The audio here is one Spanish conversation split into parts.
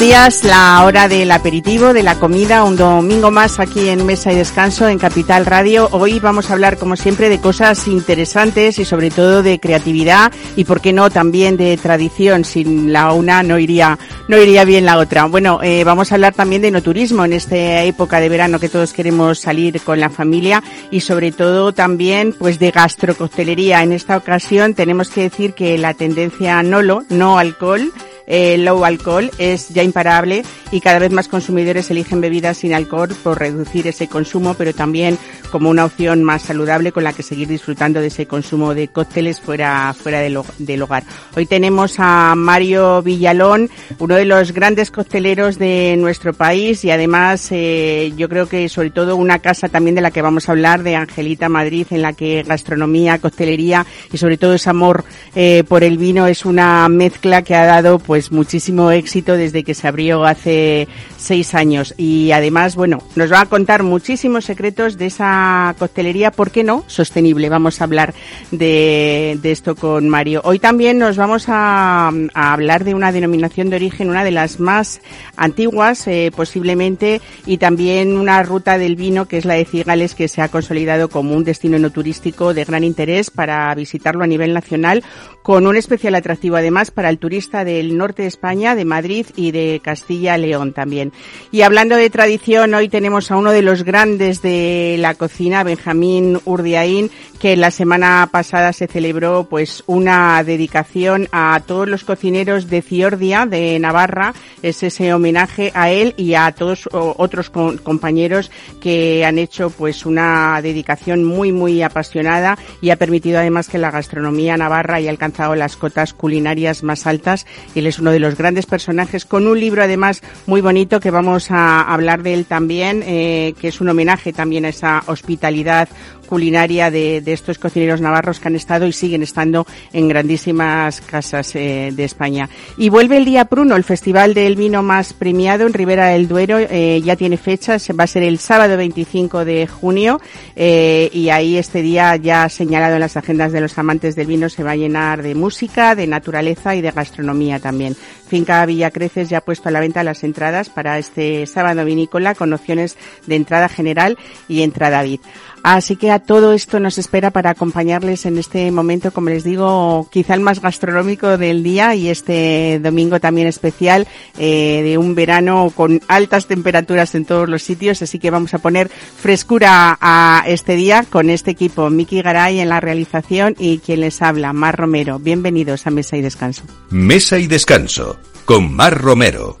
Días, la hora del aperitivo, de la comida, un domingo más aquí en Mesa y Descanso en Capital Radio. Hoy vamos a hablar, como siempre, de cosas interesantes y sobre todo de creatividad y, por qué no, también de tradición. Sin la una no iría, no iría bien la otra. Bueno, eh, vamos a hablar también de no turismo en esta época de verano que todos queremos salir con la familia y sobre todo también, pues, de gastrocostelería. En esta ocasión tenemos que decir que la tendencia NOLO, no alcohol, eh, low alcohol es ya imparable y cada vez más consumidores eligen bebidas sin alcohol por reducir ese consumo, pero también como una opción más saludable con la que seguir disfrutando de ese consumo de cócteles fuera, fuera del, del hogar. Hoy tenemos a Mario Villalón, uno de los grandes cocteleros de nuestro país y además eh, yo creo que sobre todo una casa también de la que vamos a hablar, de Angelita Madrid, en la que gastronomía, coctelería y sobre todo ese amor eh, por el vino es una mezcla que ha dado pues muchísimo éxito desde que se abrió hace seis años y además, bueno, nos va a contar muchísimos secretos de esa coctelería, ¿por qué no? Sostenible. Vamos a hablar de, de esto con Mario. Hoy también nos vamos a, a, hablar de una denominación de origen, una de las más antiguas eh, posiblemente y también una ruta del vino que es la de Cigales que se ha consolidado como un destino no turístico de gran interés para visitarlo a nivel nacional con un especial atractivo además para el turista del norte de España, de Madrid y de Castilla-León también. Y hablando de tradición, hoy tenemos a uno de los grandes de la cocina, Benjamín Urdiaín, que la semana pasada se celebró pues una dedicación a todos los cocineros de Ciordia, de Navarra, es ese homenaje a él y a todos otros compañeros que han hecho pues una dedicación muy muy apasionada y ha permitido además que la gastronomía navarra haya alcanzado las cotas culinarias más altas. Él es uno de los grandes personajes con un libro además muy bonito que vamos a hablar de él también, eh, que es un homenaje también a esa hospitalidad culinaria de, estos cocineros navarros que han estado y siguen estando en grandísimas casas eh, de España. Y vuelve el Día Pruno, el festival del vino más premiado en Ribera del Duero, eh, ya tiene fechas, va a ser el sábado 25 de junio eh, y ahí este día ya señalado en las agendas de los amantes del vino se va a llenar de música, de naturaleza y de gastronomía también. Finca Villa Creces ya ha puesto a la venta las entradas para este sábado vinícola con opciones de entrada general y entrada VIP. Así que a todo esto nos espera para acompañarles en este momento, como les digo, quizá el más gastronómico del día y este domingo también especial eh, de un verano con altas temperaturas en todos los sitios. Así que vamos a poner frescura a este día con este equipo. Miki Garay en la realización y quien les habla, Mar Romero. Bienvenidos a Mesa y Descanso. Mesa y Descanso con Mar Romero.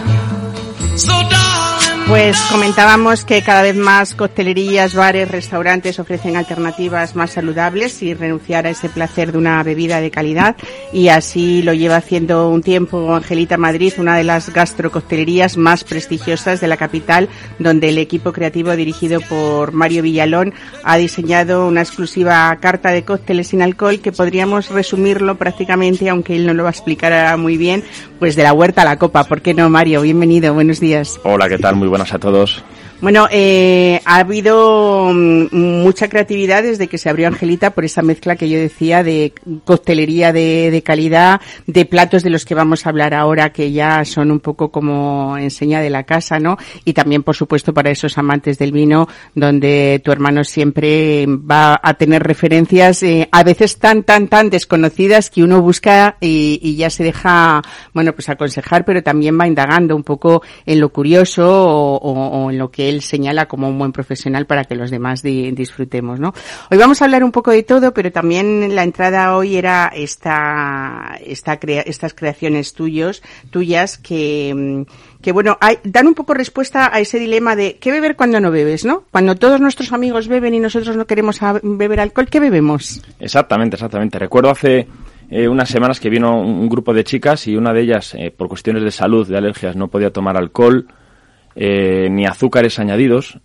Pues comentábamos que cada vez más coctelerías, bares, restaurantes ofrecen alternativas más saludables y renunciar a ese placer de una bebida de calidad. Y así lo lleva haciendo un tiempo Angelita Madrid, una de las gastrococtelerías más prestigiosas de la capital, donde el equipo creativo dirigido por Mario Villalón ha diseñado una exclusiva carta de cócteles sin alcohol que podríamos resumirlo prácticamente, aunque él no lo va a explicar muy bien, pues de la huerta a la copa. ¿Por qué no, Mario? Bienvenido, buenos días. Hola, ¿qué tal? Muy buenas a todos. Bueno, eh, ha habido mm, mucha creatividad desde que se abrió Angelita por esa mezcla que yo decía de coctelería de, calidad, de platos de los que vamos a hablar ahora que ya son un poco como enseña de la casa, ¿no? Y también, por supuesto, para esos amantes del vino, donde tu hermano siempre va a tener referencias, eh, a veces tan, tan, tan desconocidas que uno busca y, y ya se deja, bueno, pues aconsejar, pero también va indagando un poco en lo curioso o, o, o en lo que él señala como un buen profesional para que los demás di disfrutemos, ¿no? Hoy vamos a hablar un poco de todo, pero también la entrada hoy era esta, esta crea estas creaciones tuyos, tuyas que, que bueno, hay, dan un poco respuesta a ese dilema de qué beber cuando no bebes, ¿no? Cuando todos nuestros amigos beben y nosotros no queremos beber alcohol, ¿qué bebemos? Exactamente, exactamente. Recuerdo hace eh, unas semanas que vino un, grupo de chicas y una de ellas, eh, por cuestiones de salud, de alergias, no podía tomar alcohol eh, ni azúcares añadidos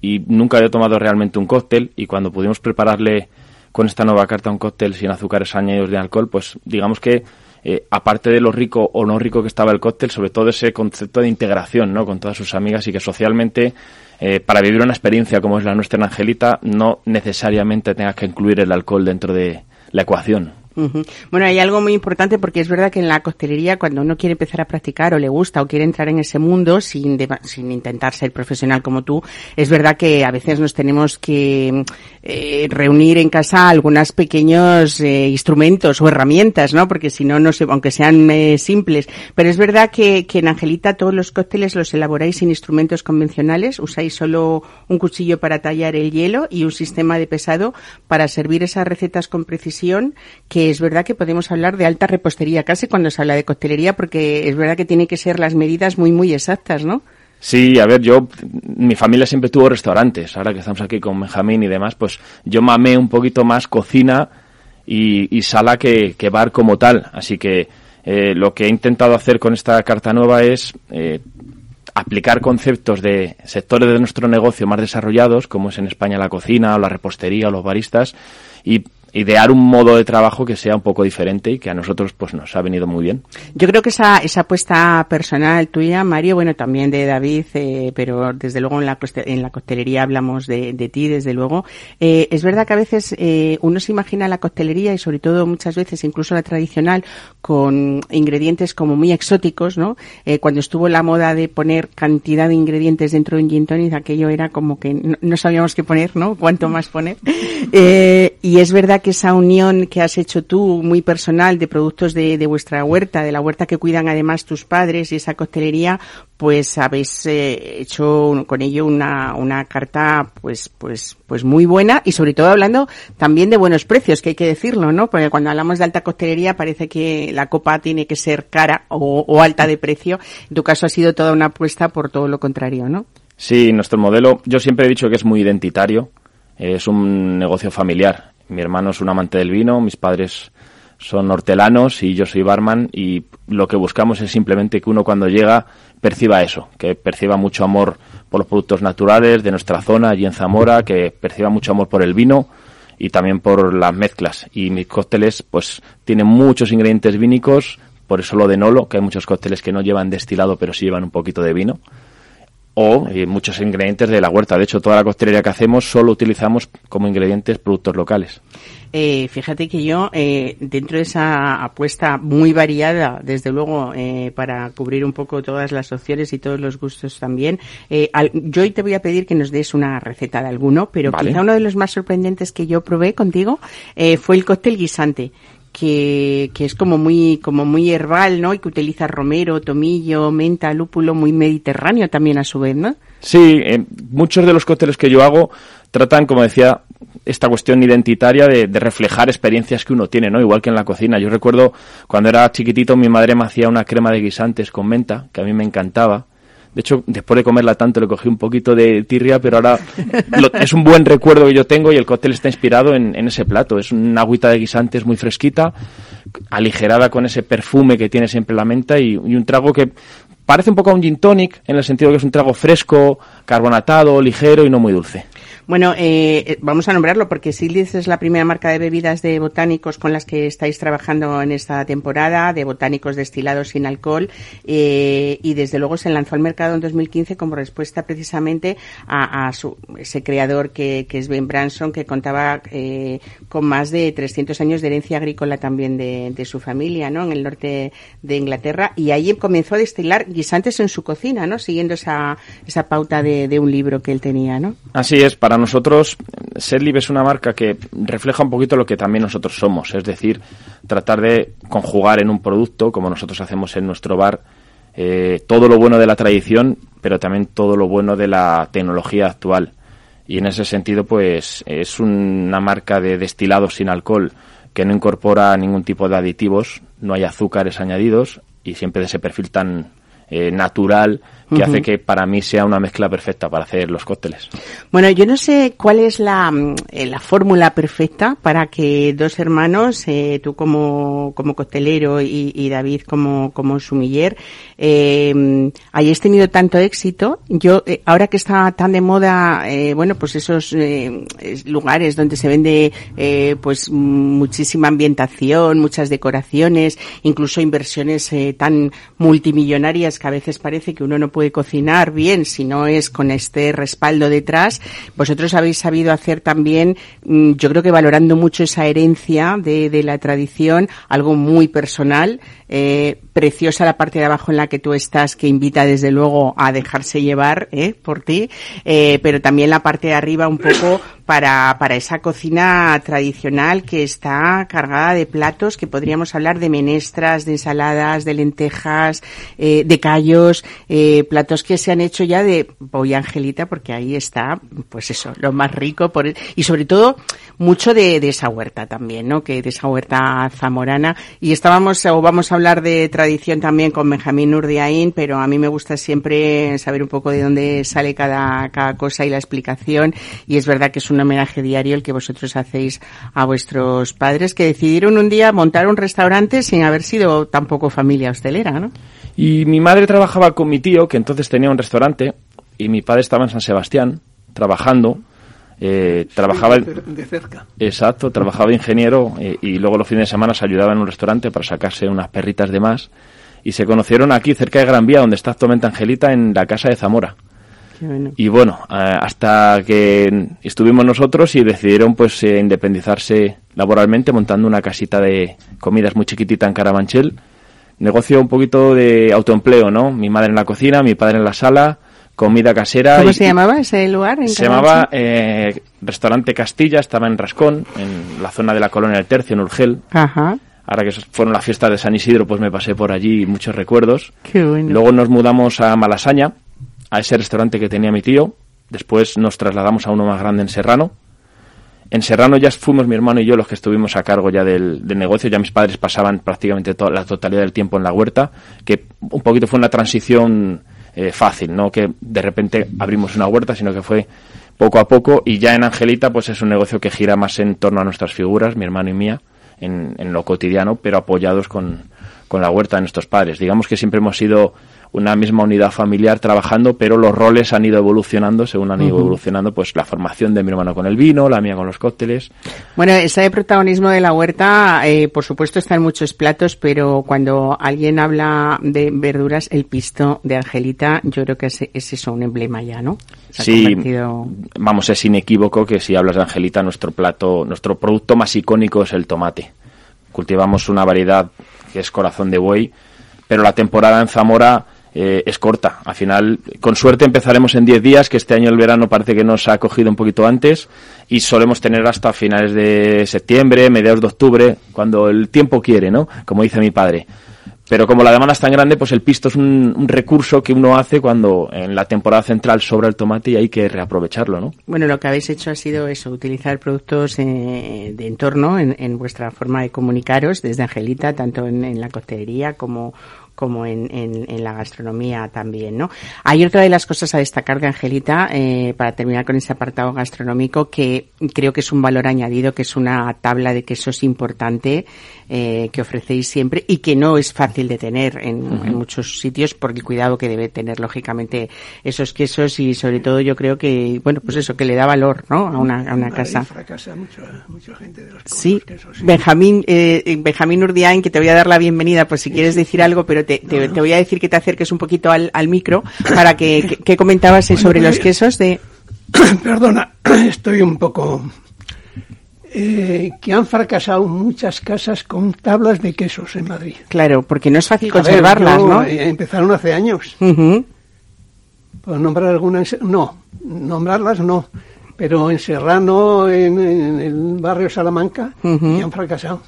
y nunca había tomado realmente un cóctel y cuando pudimos prepararle con esta nueva carta un cóctel sin azúcares añadidos de alcohol, pues digamos que eh, aparte de lo rico o no rico que estaba el cóctel, sobre todo ese concepto de integración ¿no? con todas sus amigas y que socialmente, eh, para vivir una experiencia como es la nuestra en Angelita, no necesariamente tengas que incluir el alcohol dentro de la ecuación. Uh. Bueno, hay algo muy importante porque es verdad que en la costelería cuando uno quiere empezar a practicar o le gusta o quiere entrar en ese mundo sin, sin intentar ser profesional como tú, es verdad que a veces nos tenemos que eh, reunir en casa algunos pequeños eh, instrumentos o herramientas, ¿no? Porque si no, no sé, aunque sean eh, simples. Pero es verdad que, que en Angelita todos los cócteles los elaboráis sin instrumentos convencionales, usáis solo un cuchillo para tallar el hielo y un sistema de pesado para servir esas recetas con precisión que es verdad que podemos hablar de alta repostería casi cuando se habla de coctelería porque es verdad que tiene que ser las medidas muy muy exactas, ¿no? Sí, a ver, yo, mi familia siempre tuvo restaurantes, ahora que estamos aquí con Benjamín y demás, pues yo mamé un poquito más cocina y, sala que, que, bar como tal, así que eh, lo que he intentado hacer con esta carta nueva es eh, aplicar conceptos de sectores de nuestro negocio más desarrollados, como es en España la cocina o la repostería o los baristas, y idear un modo de trabajo que sea un poco diferente y que a nosotros pues nos ha venido muy bien. Yo creo que esa, esa apuesta personal tuya, Mario, bueno, también de David, eh, pero desde luego en la, en la coctelería hablamos de, de ti, desde luego. Eh, es verdad que a veces eh, uno se imagina la coctelería y sobre todo muchas veces incluso la tradicional con ingredientes como muy exóticos, ¿no? Eh, cuando estuvo la moda de poner cantidad de ingredientes dentro de un gin tonic, aquello era como que no, no sabíamos qué poner, ¿no? Cuánto más poner. Eh, y es verdad que esa unión que has hecho tú, muy personal, de productos de, de, vuestra huerta, de la huerta que cuidan además tus padres y esa costelería, pues habéis eh, hecho con ello una, carta pues, pues, pues muy buena y sobre todo hablando también de buenos precios, que hay que decirlo, ¿no? Porque cuando hablamos de alta costelería parece que la copa tiene que ser cara o alta de precio. En tu caso ha sido toda una apuesta por todo lo contrario, ¿no? Sí, nuestro modelo, yo siempre he dicho que es muy identitario, es un negocio familiar mi hermano es un amante del vino, mis padres son hortelanos y yo soy barman y lo que buscamos es simplemente que uno cuando llega perciba eso, que perciba mucho amor por los productos naturales de nuestra zona allí en Zamora, que perciba mucho amor por el vino y también por las mezclas. Y mis cócteles pues tienen muchos ingredientes vínicos, por eso lo de Nolo, que hay muchos cócteles que no llevan destilado pero sí llevan un poquito de vino o eh, muchos ingredientes de la huerta. De hecho, toda la costelería que hacemos solo utilizamos como ingredientes productos locales. Eh, fíjate que yo, eh, dentro de esa apuesta muy variada, desde luego, eh, para cubrir un poco todas las opciones y todos los gustos también, eh, al, yo hoy te voy a pedir que nos des una receta de alguno, pero vale. quizá uno de los más sorprendentes que yo probé contigo eh, fue el cóctel guisante que, que es como muy, como muy herbal, ¿no? Y que utiliza romero, tomillo, menta, lúpulo, muy mediterráneo también a su vez, ¿no? Sí, eh, muchos de los cócteles que yo hago tratan, como decía, esta cuestión identitaria de, de, reflejar experiencias que uno tiene, ¿no? Igual que en la cocina. Yo recuerdo cuando era chiquitito mi madre me hacía una crema de guisantes con menta, que a mí me encantaba. De hecho, después de comerla tanto le cogí un poquito de tirria, pero ahora lo, es un buen recuerdo que yo tengo y el cóctel está inspirado en, ese plato. Es una agüita de guisantes muy fresquita, aligerada con ese perfume que tiene siempre la menta y, un trago que parece un poco a un gin tonic en el sentido que es un trago fresco, carbonatado, ligero y no muy dulce. Bueno, eh, eh, vamos a nombrarlo porque Sildis es la primera marca de bebidas de botánicos con las que estáis trabajando en esta temporada, de botánicos destilados sin alcohol, eh, y desde luego se lanzó al mercado en 2015 como respuesta precisamente a, su, ese creador que, es Ben Branson, que contaba eh, con más de 300 años de herencia agrícola también de, de, su familia, ¿no? En el norte de Inglaterra, y ahí comenzó a destilar guisantes en su cocina, ¿no? Siguiendo esa, esa pauta de, de un libro que él tenía, ¿no? Así es, para nosotros, Sedlib es una marca que refleja un poquito lo que también nosotros somos, es decir, tratar de conjugar en un producto, como nosotros hacemos en nuestro bar, eh, todo lo bueno de la tradición, pero también todo lo bueno de la tecnología actual. Y en ese sentido, pues es una marca de destilados sin alcohol que no incorpora ningún tipo de aditivos, no hay azúcares añadidos y siempre de ese perfil tan eh, natural que uh -huh. hace que para mí sea una mezcla perfecta para hacer los cócteles. Bueno, yo no sé cuál es la, eh, la fórmula perfecta para que dos hermanos, eh, tú como, como costelero y, y, David como, como sumiller, eh, hayáis tenido tanto éxito. Yo, eh, ahora que está tan de moda, bueno, pues esos lugares donde se vende pues muchísima ambientación, muchas decoraciones, incluso inversiones tan multimillonarias que a veces parece que uno no puede cocinar bien si no es con este respaldo detrás. Vosotros habéis sabido hacer también, mm, yo creo que valorando mucho esa herencia de, la tradición, algo muy personal, eh, preciosa la parte de abajo en la que tú estás, que invita desde luego a dejarse llevar eh, por ti, eh, pero también la parte de arriba un poco para, para esa cocina tradicional que está cargada de platos que podríamos hablar de menestras, de ensaladas, de lentejas, eh, de callos, eh, platos que se han hecho ya de voy Angelita porque ahí está, pues eso, lo más rico por, y sobre todo mucho de, de esa huerta también, ¿no? Que de esa huerta zamorana y estábamos o vamos a hablar de tradición también con Benjamín Urdiaín, pero a mí me gusta siempre saber un poco de dónde sale cada, cada cosa y la explicación y es verdad que es un homenaje diario el que vosotros hacéis a vuestros padres que decidieron un día montar un restaurante sin haber sido tampoco familia hostelera, ¿no? Y mi madre trabajaba con mi tío, que entonces tenía un restaurante, y mi padre estaba en San Sebastián trabajando. Eh, trabajaba de, de, cerca. Exacto, trabajaba ingeniero eh, y luego los fines de semana se ayudaba en un restaurante para sacarse unas perritas de más. Y se conocieron aquí cerca de Gran Vía, donde está actualmente Angelita, en la casa de Zamora. Bueno. Y bueno, eh, hasta que estuvimos nosotros y decidieron pues eh, independizarse laboralmente montando una casita de comidas muy chiquitita en Carabanchel. Negocio un poquito de autoempleo, ¿no? Mi madre en la cocina, mi padre en la sala, comida casera. ¿Cómo y, se llamaba ese lugar? En se llamaba eh, Restaurante Castilla, estaba en Rascón, en la zona de la Colonia del Tercio, en Urgel. Ajá. Ahora que fueron las fiestas de San Isidro, pues me pasé por allí muchos recuerdos. Qué bueno. Luego nos mudamos a Malasaña, a ese restaurante que tenía mi tío. Después nos trasladamos a uno más grande en Serrano. En Serrano ya fuimos mi hermano y yo los que estuvimos a cargo ya del, negocio. Ya mis padres pasaban prácticamente toda la totalidad del tiempo en la huerta, que un poquito fue una transición eh, fácil, no que de repente abrimos una huerta, sino que fue poco a poco. Y ya en Angelita, pues es un negocio que gira más en torno a nuestras figuras, mi hermano y mía, en, en lo cotidiano, pero apoyados con, con la huerta de nuestros padres. Digamos que siempre hemos sido una misma unidad familiar trabajando, pero los roles han ido evolucionando según han ido uh -huh. evolucionando, pues la formación de mi hermano con el vino, la mía con los cócteles. Bueno, ese protagonismo de la huerta, eh, por supuesto, está en muchos platos, pero cuando alguien habla de verduras, el pisto de Angelita, yo creo que es, es eso, un emblema ya, ¿no? Se sí, convertido... vamos, es inequívoco que si hablas de Angelita, nuestro plato, nuestro producto más icónico es el tomate. Cultivamos una variedad que es corazón de buey, pero la temporada en Zamora eh, es corta. Al final, con suerte empezaremos en 10 días, que este año el verano parece que nos ha cogido un poquito antes, y solemos tener hasta finales de septiembre, mediados de octubre, cuando el tiempo quiere, ¿no? Como dice mi padre. Pero como la demanda es tan grande, pues el pisto es un, un, recurso que uno hace cuando en la temporada central sobra el tomate y hay que reaprovecharlo, ¿no? Bueno, lo que habéis hecho ha sido eso, utilizar productos eh, de entorno en, en, vuestra forma de comunicaros, desde Angelita, tanto en, en la coctelería como, como en, en, la gastronomía también, ¿no? Hay otra de las cosas a destacar de Angelita, eh, para terminar con ese apartado gastronómico, que creo que es un valor añadido, que es una tabla de quesos importante eh, que ofrecéis siempre y que no es fácil de tener en, muchos sitios por el cuidado que debe tener, lógicamente, esos quesos y sobre todo yo creo que, bueno, pues eso, que le da valor, ¿no? A una, a una casa. fracasa mucho, mucha gente de los sí. Quesos, sí. Benjamín, eh, Benjamín Urdiain, que te voy a dar la bienvenida, pues si quieres decir algo, pero te, te, voy a decir que te acerques un poquito al, al micro para que, que, comentabas sobre pues, los quesos de... Perdona, estoy un poco eh, que han fracasado muchas casas con tablas de quesos en Madrid. Claro, porque no es fácil conservarlas, ¿no? Eh, empezaron hace años. ¿Puedo nombrar algunas? No, nombrarlas no. Pero en Serrano, en, el barrio Salamanca, han fracasado.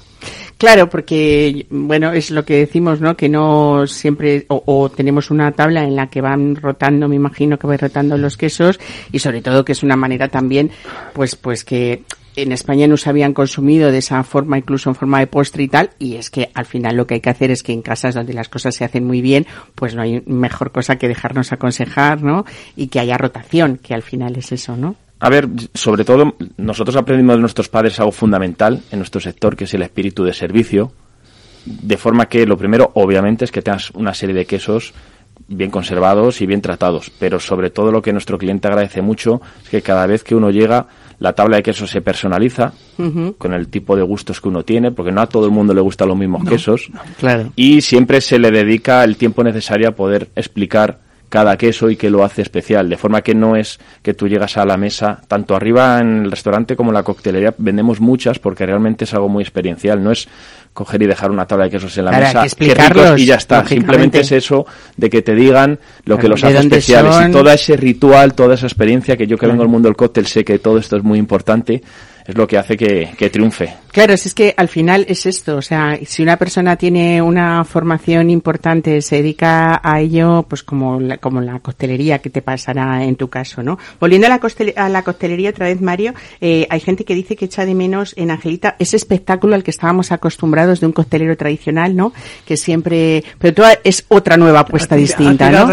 Claro, porque, bueno, es lo que decimos, ¿no? Que no siempre, o, tenemos una tabla en la que van rotando, me imagino que va rotando los quesos, y sobre todo que es una manera también, pues, pues que en España no se habían consumido de esa forma, incluso en forma de postre y tal, y es que al final lo que hay que hacer es que en casas donde las cosas se hacen muy bien, pues no hay mejor cosa que dejarnos aconsejar, ¿no? Y que haya rotación, que al final es eso, ¿no? A ver, sobre todo, nosotros aprendimos de nuestros padres algo fundamental en nuestro sector, que es el espíritu de servicio, de forma que lo primero, obviamente, es que tengas una serie de quesos bien conservados y bien tratados, pero sobre todo lo que nuestro cliente agradece mucho es que cada vez que uno llega la tabla de quesos se personaliza con el tipo de gustos que uno tiene, porque no a todo el mundo le gustan los mismos quesos. Y siempre se le dedica el tiempo necesario a poder explicar cada queso y qué lo hace especial, de forma que no es que tú llegas a la mesa, tanto arriba en el restaurante como en la coctelería, vendemos muchas porque realmente es algo muy experiencial, no es coger y dejar una tabla de quesos en la mesa, ricos y ya está. Simplemente es eso de que te digan lo que los hace especiales. Y todo ese ritual, toda esa experiencia que yo que vengo del mundo del cóctel sé que todo esto es muy importante es lo que hace que, que, triunfe. Claro, si es que al final es esto, o sea, si una persona tiene una formación importante, se dedica a ello, pues como la, como la costelería que te pasará en tu caso, ¿no? Volviendo a la, a la costelería otra vez, Mario, eh, hay gente que dice que echa de menos en Angelita ese espectáculo al que estábamos acostumbrados de un costelero tradicional, ¿no? Que siempre, pero tú es otra nueva apuesta distinta, ¿no?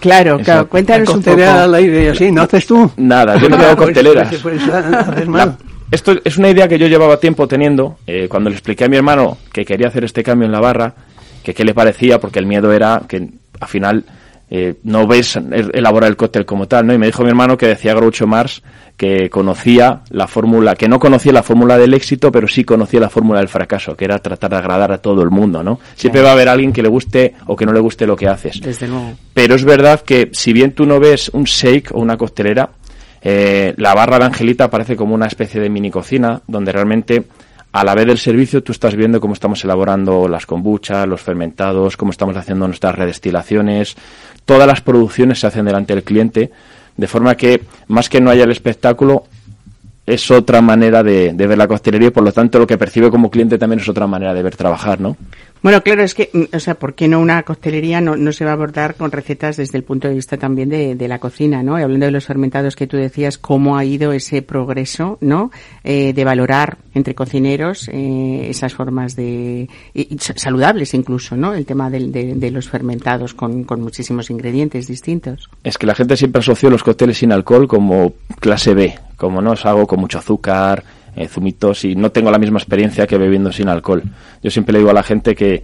Claro, claro, cuéntanos un poco. al aire así, ¿no haces tú? Nada, yo no tengo pues, costeleras. Pues, pues, esto es una idea que yo llevaba tiempo teniendo. Eh, cuando le expliqué a mi hermano que quería hacer este cambio en la barra, que qué le parecía, porque el miedo era que al final eh, no ves elaborar el cóctel como tal, ¿no? Y me dijo mi hermano que decía Groucho Mars que conocía la fórmula, que no conocía la fórmula del éxito, pero sí conocía la fórmula del fracaso, que era tratar de agradar a todo el mundo, ¿no? Siempre va a haber alguien que le guste o que no le guste lo que haces. Desde luego. Pero es verdad que si bien tú no ves un shake o una costelera, eh, la barra de Angelita parece como una especie de mini cocina donde realmente a la vez del servicio tú estás viendo cómo estamos elaborando las kombuchas, los fermentados, cómo estamos haciendo nuestras redestilaciones. Todas las producciones se hacen delante del cliente, de forma que más que no haya el espectáculo, es otra manera de, de ver la costelería y por lo tanto lo que percibe como cliente también es otra manera de ver trabajar, ¿no? Bueno, claro, es que, mm, o sea, ¿por qué no una costelería no, no se va a abordar con recetas desde el punto de vista también de, de la cocina, ¿no? Y hablando de los fermentados que tú decías, cómo ha ido ese progreso, ¿no? Eh, de valorar entre cocineros eh, esas formas de, y, saludables incluso, ¿no? El tema de, de, los fermentados con, con muchísimos ingredientes distintos. Es que la gente siempre asoció los cócteles sin alcohol como clase B, como no es algo con mucho azúcar, eh, zumitos y no tengo la misma experiencia que bebiendo sin alcohol. Yo siempre le digo a la gente que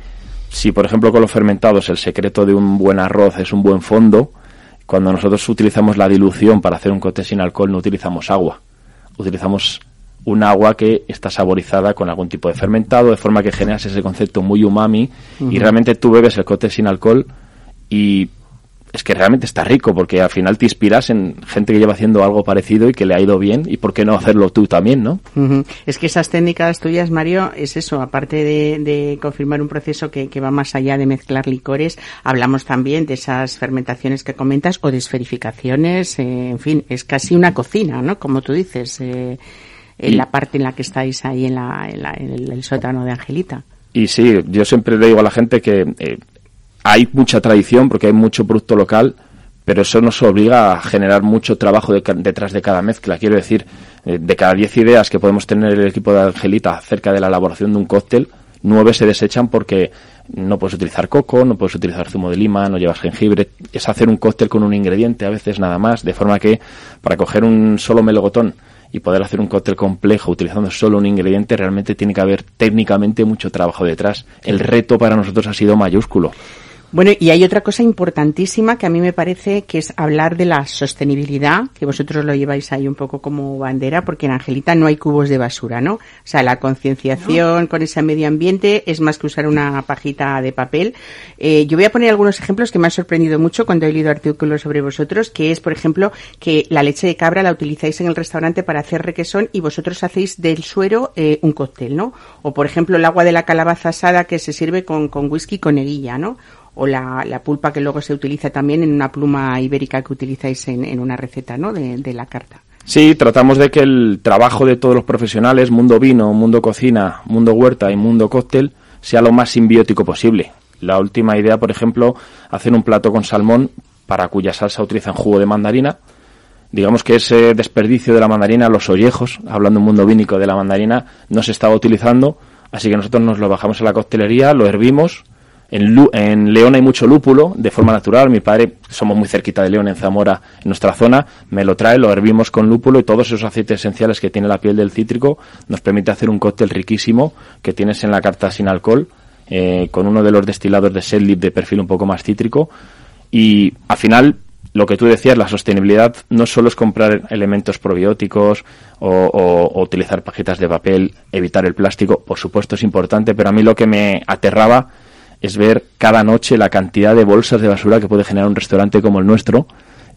si, por ejemplo, con los fermentados el secreto de un buen arroz es un buen fondo, cuando nosotros utilizamos la dilución para hacer un cóctel sin alcohol no utilizamos agua, utilizamos un agua que está saborizada con algún tipo de fermentado, de forma que generas ese concepto muy umami y realmente tú bebes el cóctel sin alcohol y es que realmente está rico porque al final te inspiras en gente que lleva haciendo algo parecido y que le ha ido bien y por qué no hacerlo tú también, ¿no? Es que esas técnicas tuyas, Mario, es eso, aparte de, confirmar un proceso que, va más allá de mezclar licores, hablamos también de esas fermentaciones que comentas o de esferificaciones, eh, en fin, es casi una cocina, ¿no? Como tú dices, eh, en la parte en la que estáis ahí en, la, en, el, sótano de Angelita. Y sí, yo siempre le digo a la gente que eh, hay mucha tradición porque hay mucho producto local, pero eso nos obliga a generar mucho trabajo detrás de cada mezcla. Quiero decir, eh, de cada 10 ideas que podemos tener el equipo de Angelita acerca de la elaboración de un cóctel, nueve se desechan porque no puedes utilizar coco, no puedes utilizar zumo de lima, no llevas jengibre. Es hacer un cóctel con un ingrediente, a veces nada más, de forma que para coger un solo melocotón y poder hacer un cóctel complejo utilizando solo un ingrediente, realmente tiene que haber técnicamente mucho trabajo detrás. El reto para nosotros ha sido mayúsculo. Bueno, y hay otra cosa importantísima que a mí me parece que es hablar de la sostenibilidad, que vosotros lo lleváis ahí un poco como bandera, porque en Angelita no hay cubos de basura, ¿no? O sea, la concienciación con ese medio ambiente es más que usar una pajita de papel. Eh, yo voy a poner algunos ejemplos que me han sorprendido mucho cuando he leído artículos sobre vosotros, que es, por ejemplo, que la leche de cabra la utilizáis en el restaurante para hacer requesón y vosotros hacéis del suero eh, un cóctel, ¿no? O, por ejemplo, el agua de la calabaza asada que se sirve con, con whisky con neguilla, ¿no? O la, la, pulpa que luego se utiliza también en una pluma ibérica que utilizáis en, en una receta ¿no? de, de, la carta. Sí, tratamos de que el trabajo de todos los profesionales, mundo vino, mundo cocina, mundo huerta y mundo cóctel, sea lo más simbiótico posible. La última idea, por ejemplo, hacer un plato con salmón para cuya salsa utilizan jugo de mandarina. Digamos que ese desperdicio de la mandarina, los ollejos, hablando un mundo vínico de la mandarina, no se estaba utilizando, así que nosotros nos lo bajamos a la coctelería, lo hervimos, en, en, León hay mucho lúpulo de forma natural. Mi padre, somos muy cerquita de León, en Zamora, en nuestra zona, me lo trae, lo hervimos con lúpulo y todos esos aceites esenciales que tiene la piel del cítrico nos permite hacer un cóctel riquísimo que tienes en la carta sin alcohol, eh, con uno de los destilados de Sedlip de perfil un poco más cítrico. Y al final, lo que tú decías, la sostenibilidad no solo es comprar elementos probióticos o, o, o utilizar pajitas de papel, evitar el plástico, por supuesto es importante, pero a mí lo que me aterraba es ver cada noche la cantidad de bolsas de basura que puede generar un restaurante como el nuestro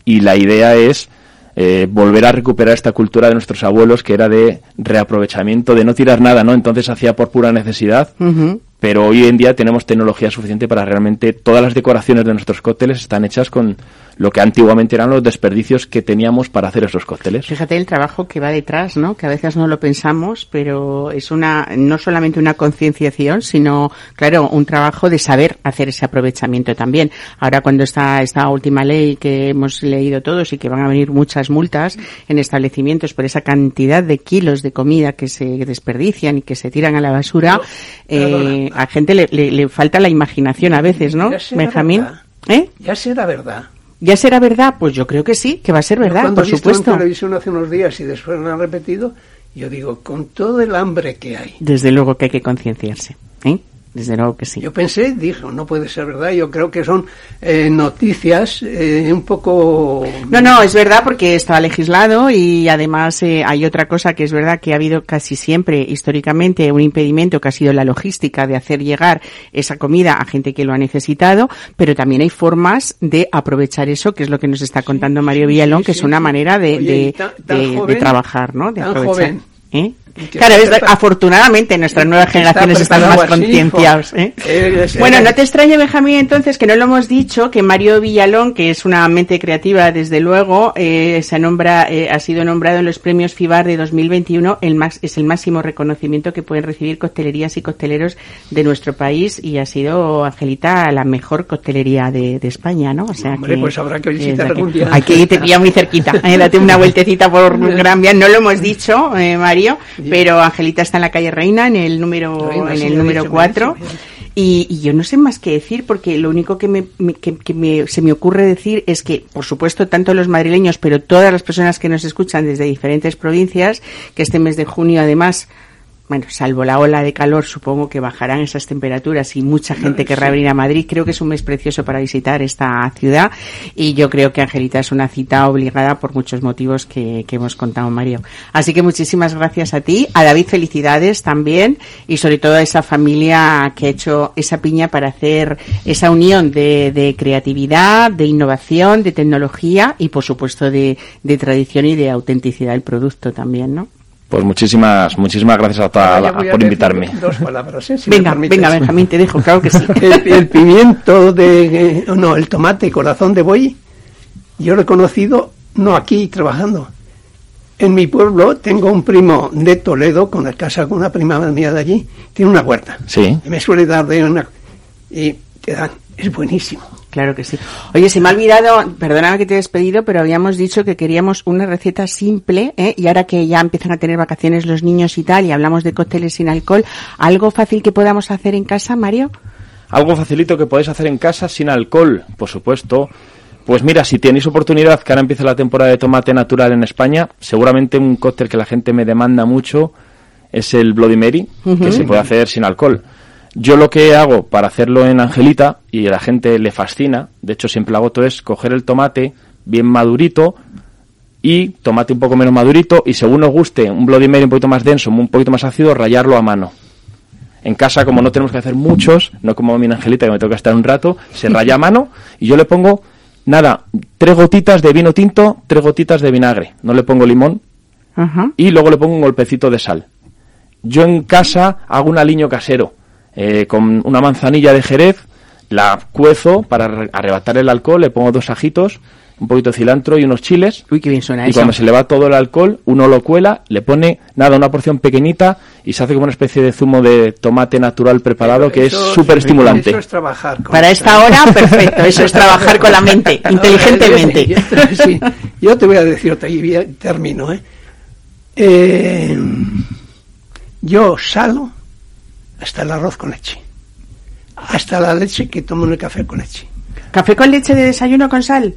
y la idea es eh, volver a recuperar esta cultura de nuestros abuelos que era de reaprovechamiento, de no tirar nada, ¿no? Entonces hacía por pura necesidad, uh -huh. pero hoy en día tenemos tecnología suficiente para realmente todas las decoraciones de nuestros cócteles están hechas con lo que antiguamente eran los desperdicios que teníamos para hacer esos cócteles. Fíjate el trabajo que va detrás, ¿no? Que a veces no lo pensamos, pero es una no solamente una concienciación, sino claro, un trabajo de saber hacer ese aprovechamiento también. Ahora cuando está esta última ley que hemos leído todos y que van a venir muchas multas en establecimientos por esa cantidad de kilos de comida que se desperdician y que se tiran a la basura, eh, a gente le, le, le, falta la imaginación a veces, ¿no? Benjamín. ¿Eh? Ya será verdad. ¿Ya será verdad? Pues yo creo que sí, que va a ser verdad, Cuando por he visto supuesto. en televisión hace unos días y después lo han repetido, yo digo, con todo el hambre que hay. Desde luego que hay que concienciarse. ¿eh? Desde luego que sí. Yo pensé, dije, no puede ser verdad. Yo creo que son eh, noticias eh, un poco. No, no, es verdad porque estaba legislado y además eh, hay otra cosa que es verdad que ha habido casi siempre históricamente un impedimento que ha sido la logística de hacer llegar esa comida a gente que lo ha necesitado, pero también hay formas de aprovechar eso, que es lo que nos está contando sí, Mario Villalón, sí, sí, que es una manera de, de, tan, tan de, joven, de, trabajar, ¿no? De aprovechar. Joven. ¿Eh? Claro, es, afortunadamente nuestras nuevas generaciones están más concienciados. ¿eh? Bueno, no te extrañe, Benjamín, entonces, que no lo hemos dicho, que Mario Villalón, que es una mente creativa, desde luego, eh, se nombra, eh, ha sido nombrado en los premios FIBAR de 2021, el más, es el máximo reconocimiento que pueden recibir coctelerías y cocteleros de nuestro país y ha sido, Angelita, la mejor coctelería de, de España, ¿no? O sea Hombre, que, pues habrá que visitar algún día. Aquí te pilla muy cerquita, eh, date una vueltecita por Gran Vía, no lo hemos dicho, eh, Pero Angelita está en la calle Reina, en el número Reina, en el número 4. Y, y, yo no sé más que decir porque lo único que, me, que, que me, se me ocurre decir es que, por supuesto, tanto los madrileños, pero todas las personas que nos escuchan desde diferentes provincias, que este mes de junio además bueno, salvo la ola de calor, supongo que bajarán esas temperaturas y mucha gente querrá venir a Madrid. Creo que es un mes precioso para visitar esta ciudad y yo creo que Angelita es una cita obligada por muchos motivos que, que hemos contado, Mario. Así que muchísimas gracias a ti, a David felicidades también y sobre todo a esa familia que ha hecho esa piña para hacer esa unión de, de creatividad, de innovación, de tecnología y por supuesto de, de tradición y de autenticidad del producto también, ¿no? Pues muchísimas, muchísimas gracias a, toda, por invitarme. Dos palabras, ¿eh? si venga, venga, Benjamín, te dejo, claro que sí. el, el, pimiento de, eh, no, el tomate corazón de buey, yo lo he conocido no aquí trabajando. En mi pueblo tengo un primo de Toledo, con la casa con una prima mía de allí, tiene una huerta. Sí. Y me suele dar de una, y te dan, es buenísimo. Claro que sí. Oye, se me ha olvidado, perdóname que te he despedido, pero habíamos dicho que queríamos una receta simple, ¿eh? y ahora que ya empiezan a tener vacaciones los niños y tal, y hablamos de cócteles sin alcohol, ¿algo fácil que podamos hacer en casa, Mario? Algo facilito que podéis hacer en casa sin alcohol, por supuesto. Pues mira, si tenéis oportunidad, que ahora empieza la temporada de tomate natural en España, seguramente un cóctel que la gente me demanda mucho es el Bloody Mary, que se puede hacer sin alcohol. Yo lo que hago para hacerlo en Angelita, y a la gente le fascina, de hecho siempre lo hago todo, es coger el tomate bien madurito y tomate un poco menos madurito y según os guste un Bloody Mary un poquito más denso, un poquito más ácido, rayarlo a mano. En casa, como no tenemos que hacer muchos, no como mi Angelita que me toca estar un rato, se raya a mano y yo le pongo, nada, tres gotitas de vino tinto, tres gotitas de vinagre. No le pongo limón Ajá. y luego le pongo un golpecito de sal. Yo en casa hago un aliño casero eh, con una manzanilla de jerez, la cuezo para arre- arrebatar el alcohol, le pongo dos ajitos, un poquito de cilantro y unos chiles. Uy, qué bien suena Y eso. cuando se le va todo el alcohol, uno lo cuela, le pone nada, una porción pequeñita y se hace como una especie de zumo de tomate natural preparado que Eso- es súper estimulante. Eso es trabajar. con Para esta hora, perfecto. Eso es trabajar con la mente, inteligentemente. Sí, yo te voy a decir otra y termino. ¿eh? Eh, yo salo hasta el arroz con leche. Hasta la leche que tomo en el café con leche. ¿Café con leche de desayuno con sal?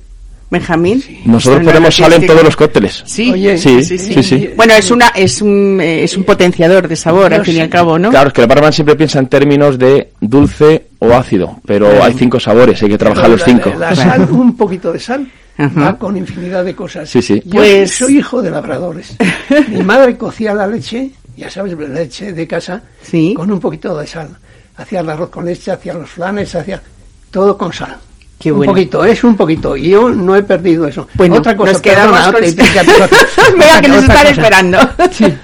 Benjamín. Nosotros ponemos sal en todos los cócteles. Sí, Oye, Sí, sí, sí, sí. Bueno, es una es un eh, es un potenciador de sabor al fin y al cabo, ¿no? Claro, es que el barman siempre piensa en términos de dulce o ácido, pero hay cinco sabores, hay que trabajar los cinco. La, la sal, un poquito de sal, Ajá. va con infinidad de cosas. Sí, sí. Yo Pues- soy hijo de labradores. Mi madre cocía la leche, ya sabes, leche de casa, Sí. con un poquito de sal. Hacía el arroz con leche, hacía los flanes, hacía todo con sal. Qué un poquito, es un poquito. Y yo no he perdido eso. Bueno, otra cosa, nos quedamos perdona, con... te- Venga, que nos otra están esperando. Sí.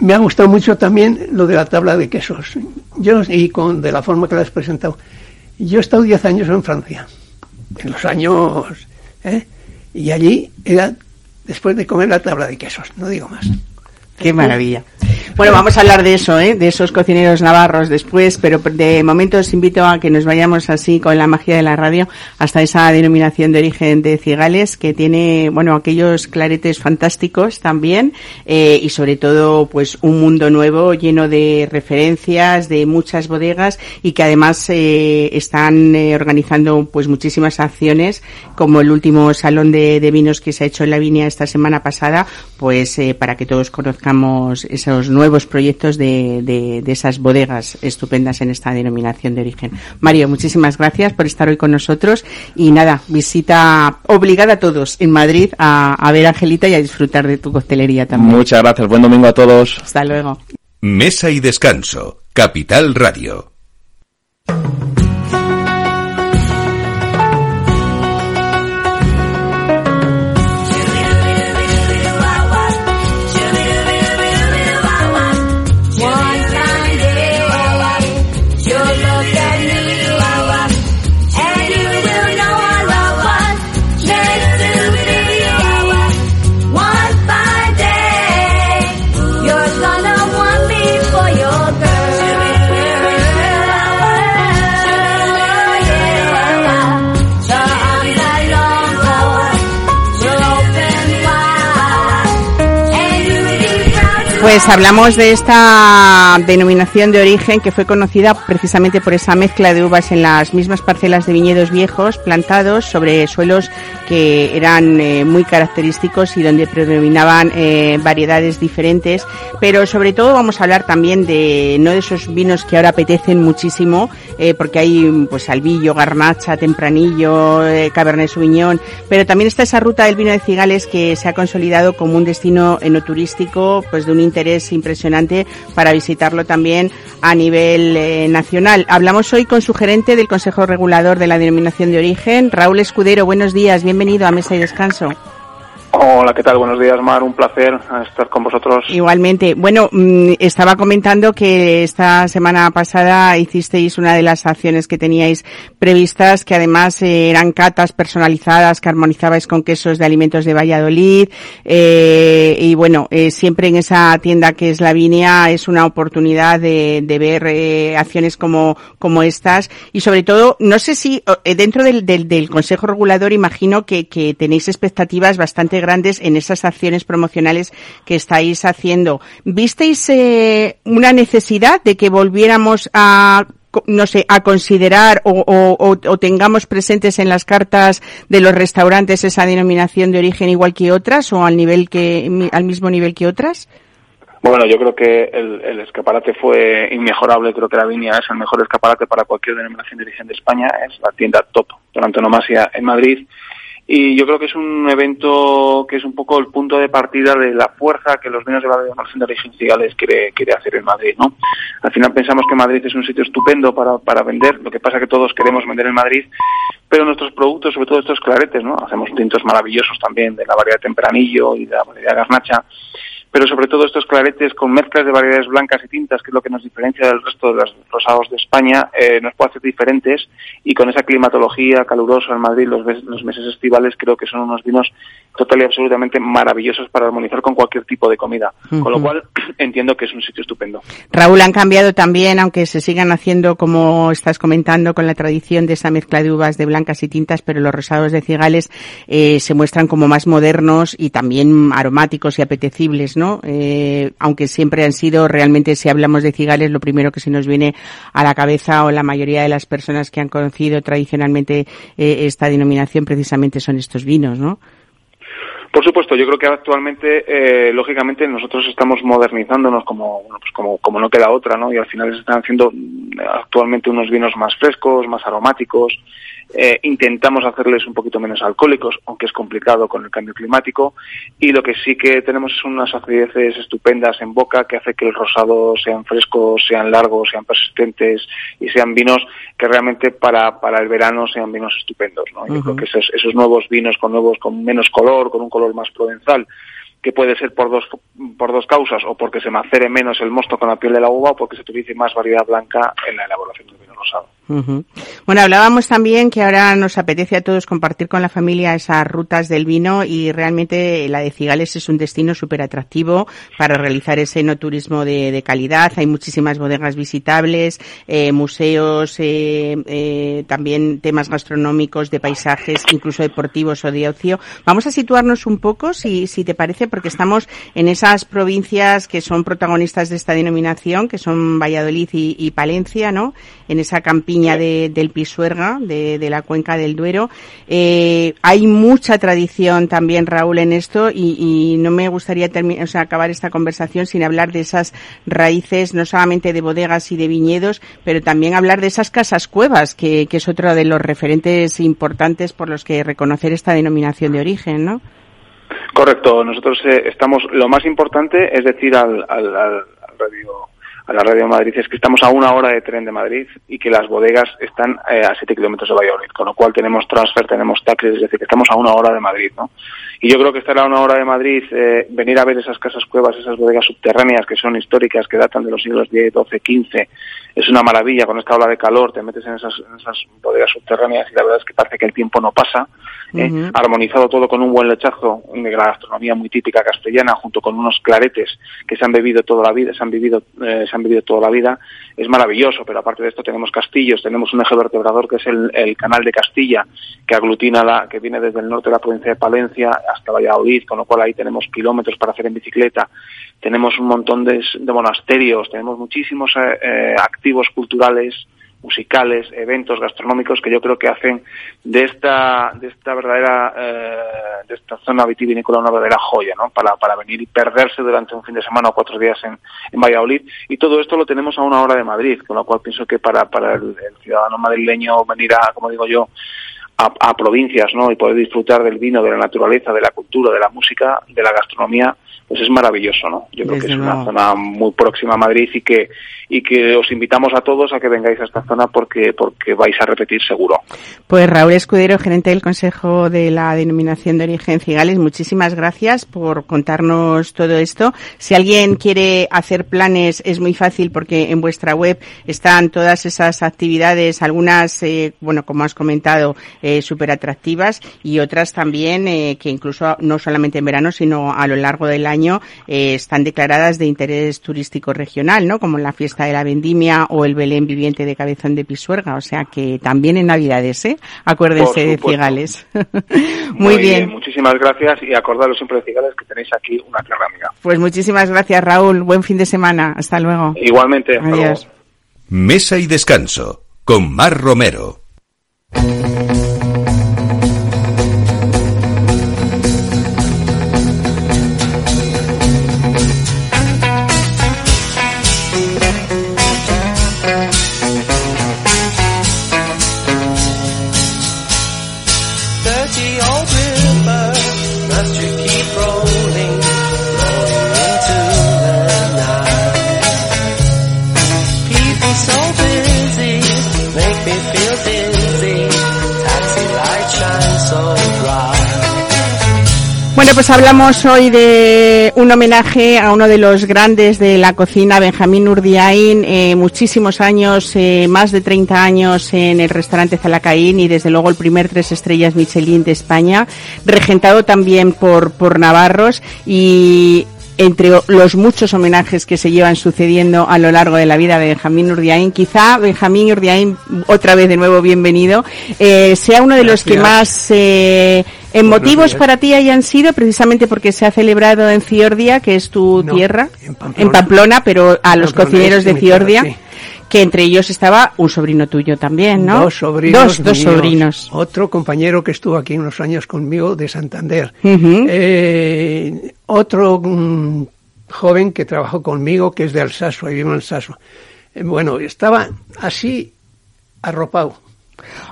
Me ha gustado mucho también lo de la tabla de quesos. Yo, y con de la forma que la has presentado. Yo he estado 10 años en Francia, en los años. ¿eh? Y allí era después de comer la tabla de quesos, no digo más. Qué maravilla. Bueno, vamos a hablar de eso, ¿eh? de esos cocineros navarros después, pero de momento os invito a que nos vayamos así con la magia de la radio hasta esa denominación de origen de Cigales que tiene, bueno, aquellos claretes fantásticos también eh, y sobre todo, pues un mundo nuevo lleno de referencias, de muchas bodegas y que además eh, están eh, organizando pues muchísimas acciones como el último salón de, de vinos que se ha hecho en la Viña esta semana pasada, pues eh, para que todos conozcamos esos nuevos proyectos de, de, de esas bodegas estupendas en esta denominación de origen. Mario, muchísimas gracias por estar hoy con nosotros y nada, visita obligada a todos en Madrid a, a ver a Angelita y a disfrutar de tu coctelería también. Muchas gracias, buen domingo a todos. Hasta luego. Mesa y descanso. Capital Radio. Pues hablamos de esta denominación de origen que fue conocida precisamente por esa mezcla de uvas en las mismas parcelas de viñedos viejos plantados sobre suelos que eran eh, muy característicos y donde predominaban eh, variedades diferentes, pero sobre todo vamos a hablar también de no de esos vinos que ahora apetecen muchísimo, eh, porque hay pues albillo, garnacha, tempranillo, eh, cabernet sauvignon, pero también está esa ruta del vino de Cigales que se ha consolidado como un destino enoturístico, pues de un interés impresionante para visitarlo también a nivel eh, nacional. Hablamos hoy con su gerente del Consejo Regulador de la Denominación de Origen, Raúl Escudero. Buenos días, bienvenido a Mesa y Descanso. Hola, ¿qué tal? Buenos días, Mar. Un placer estar con vosotros. Igualmente. Bueno, mm, estaba comentando que esta semana pasada hicisteis una de las acciones que teníais previstas, que además eh, eran catas personalizadas que armonizabais con quesos de alimentos de Valladolid. eh, y bueno, eh, siempre en esa tienda que es la Vinia es una oportunidad de, ver eh, acciones como, como estas. Y sobre todo, no sé si eh, dentro del, del, del Consejo Regulador imagino que, que tenéis expectativas bastante grandes en esas acciones promocionales que estáis haciendo. ¿Visteis eh, una necesidad de que volviéramos a no sé, a considerar o, o- tengamos presentes en las cartas de los restaurantes esa denominación de origen igual que otras o al nivel que, al mismo nivel que otras? Bueno, yo creo que el, escaparate fue inmejorable. Creo que la Viña es el mejor escaparate para cualquier denominación de origen de España. Es la tienda top por antonomasia en Madrid. Y yo creo que es un evento que es un poco el punto de partida de la fuerza que los vinos de la denominación de origen Cigales quiere, quiere hacer en Madrid, ¿no? Al final pensamos que Madrid es un sitio estupendo para, para vender. Lo que pasa que todos queremos vender en Madrid, pero nuestros productos, sobre todo estos claretes, ¿no? Hacemos tintos maravillosos también de la variedad tempranillo y de la variedad garnacha pero sobre todo estos claretes con mezclas de variedades blancas y tintas, que es lo que nos diferencia del resto de los rosados de España, eh, nos puede hacer diferentes y con esa climatología calurosa en Madrid los, los meses estivales creo que son unos vinos total y absolutamente maravillosos para armonizar con cualquier tipo de comida, con lo cual entiendo que es un sitio estupendo. Raúl, han cambiado también, aunque se sigan haciendo, como estás comentando, con la tradición de esa mezcla de uvas de blancas y tintas, pero los rosados de cigales eh, se muestran como más modernos y también aromáticos y apetecibles, ¿no? Eh, aunque siempre han sido, realmente, si hablamos de cigales, lo primero que se nos viene a la cabeza o la mayoría de las personas que han conocido tradicionalmente eh, esta denominación precisamente son estos vinos, ¿no? Por supuesto, yo creo que actualmente, eh, lógicamente, nosotros estamos modernizándonos como, bueno, pues como, como no queda otra, ¿no? Y al final se están haciendo mm, actualmente unos vinos más frescos, más aromáticos. Eh, intentamos hacerles un poquito menos alcohólicos, aunque es complicado con el cambio climático. Y lo que sí que tenemos son unas acideces estupendas en boca que hace que el rosado sean frescos, sean largos, sean persistentes y sean vinos que realmente para, para el verano sean vinos estupendos, ¿no? Yo Ujú. creo que esos, esos nuevos vinos con nuevos, con menos color, con un color más provenzal, que puede ser por dos, por dos causas, o porque se macere menos el mosto con la piel de la uva, o porque se utilice más variedad blanca en la elaboración del vino Bueno, hablábamos también que ahora nos apetece a todos compartir con la familia esas rutas del vino y realmente la de Cigales es un destino súper atractivo para realizar ese enoturismo de, de calidad. Hay muchísimas bodegas visitables, eh, museos, eh, eh, también temas gastronómicos, de paisajes, incluso deportivos o de ocio. Vamos a situarnos un poco, si, si te parece, porque estamos en esas provincias que son protagonistas de esta denominación, que son Valladolid y, y Palencia, ¿no? En esa campiña de- del Pisuerga, de, de la cuenca del Duero. Eh, hay mucha tradición también, Raúl, en esto y, y no me gustaría o sea, acabar esta conversación sin hablar de esas raíces, no solamente de bodegas y de viñedos, pero también hablar de esas casas cuevas, que, que es otro de los referentes importantes por los que reconocer esta denominación de origen, ¿no? Correcto, nosotros eh, estamos, lo más importante es decir al, al- al radio, la radio de Madrid es que estamos a una hora de tren de Madrid y que las bodegas están eh, a 7 kilómetros de Valladolid, con lo cual tenemos transfer, tenemos taxis, es decir, que estamos a una hora de Madrid, ¿no? Y yo creo que estar a una hora de Madrid, eh, venir a ver esas casas cuevas, esas bodegas subterráneas que son históricas, que datan de los siglos X, XII, XV, es una maravilla. Con esta ola de calor te metes en esas, en esas bodegas subterráneas y la verdad es que parece que el tiempo no pasa. ¿eh? Armonizado todo con un buen lechazo de la gastronomía muy típica castellana, junto con unos claretes que se han bebido toda la vida, se han vivido, eh, se han vivido toda la vida, es maravilloso. Pero aparte de esto tenemos castillos, tenemos un eje vertebrador que es el, el canal de Castilla, que aglutina la, que viene desde el norte de la provincia de Palencia hasta Valladolid, con lo cual ahí tenemos kilómetros para hacer en bicicleta. Tenemos un montón de, de monasterios, tenemos muchísimos eh, eh, activos culturales, musicales, eventos gastronómicos que yo creo que hacen de esta de esta verdadera eh, de esta zona vitivinícola una verdadera joya, ¿no? Para, para venir y perderse durante un fin de semana o cuatro días en, Valladolid y todo esto lo tenemos a una hora de Madrid, con lo cual pienso que para para el, el ciudadano madrileño venir a, como digo yo, a, a provincias, ¿no? Y poder disfrutar del vino, de la naturaleza, de la cultura, de la música, de la gastronomía, pues es maravilloso, ¿no? Yo creo Desde que es luego. una zona muy próxima a Madrid y que y que os invitamos a todos a que vengáis a esta zona porque porque vais a repetir seguro. Pues Raúl Escudero, gerente del Consejo de la Denominación de Origen Cigales, muchísimas gracias por contarnos todo esto. Si alguien quiere hacer planes, es muy fácil porque en vuestra web están todas esas actividades, algunas, eh, bueno, como has comentado, eh, súper atractivas y otras también eh, que incluso no solamente en verano, sino a lo largo del año eh, están declaradas de interés turístico regional, ¿no? Como la fiesta de la vendimia o el Belén viviente de Cabezón de Pisuerga. O sea que también en Navidades, ¿eh? Acuérdense de. Cigales. Muy, bien. Muchísimas gracias y acordaros siempre de Cigales que tenéis aquí una clara amiga. Pues muchísimas gracias, Raúl. Buen fin de semana. Hasta luego. Igualmente. hasta Adiós. luego. Mesa y Descanso con Mar Romero. Bueno, pues hablamos hoy de un homenaje a uno de los grandes de la cocina, Benjamín Urdiain, eh, muchísimos años, eh, más de 30 años en el restaurante Zalacaín y desde luego el primer tres estrellas Michelin de España, regentado también por, por Navarros. Y entre los muchos homenajes que se llevan sucediendo a lo largo de la vida de Benjamín Urdiain, quizá Benjamín Urdiain, otra vez de nuevo bienvenido, eh, sea uno de los que más eh, para ti hayan sido, precisamente porque se ha celebrado en Ciordia, que es tu No, tierra, en Pamplona. Pamplona, pero a los Pamplona cocineros de tierra, Ciordia, sí. Que entre ellos estaba un sobrino tuyo también, ¿no? Dos sobrinos. Dos, dos míos. sobrinos. Otro compañero que estuvo aquí unos años conmigo de Santander. Eh, otro mm, joven que trabajó conmigo que es de Alsaso, ahí vive en Alsaso. Eh, bueno, estaba así arropado.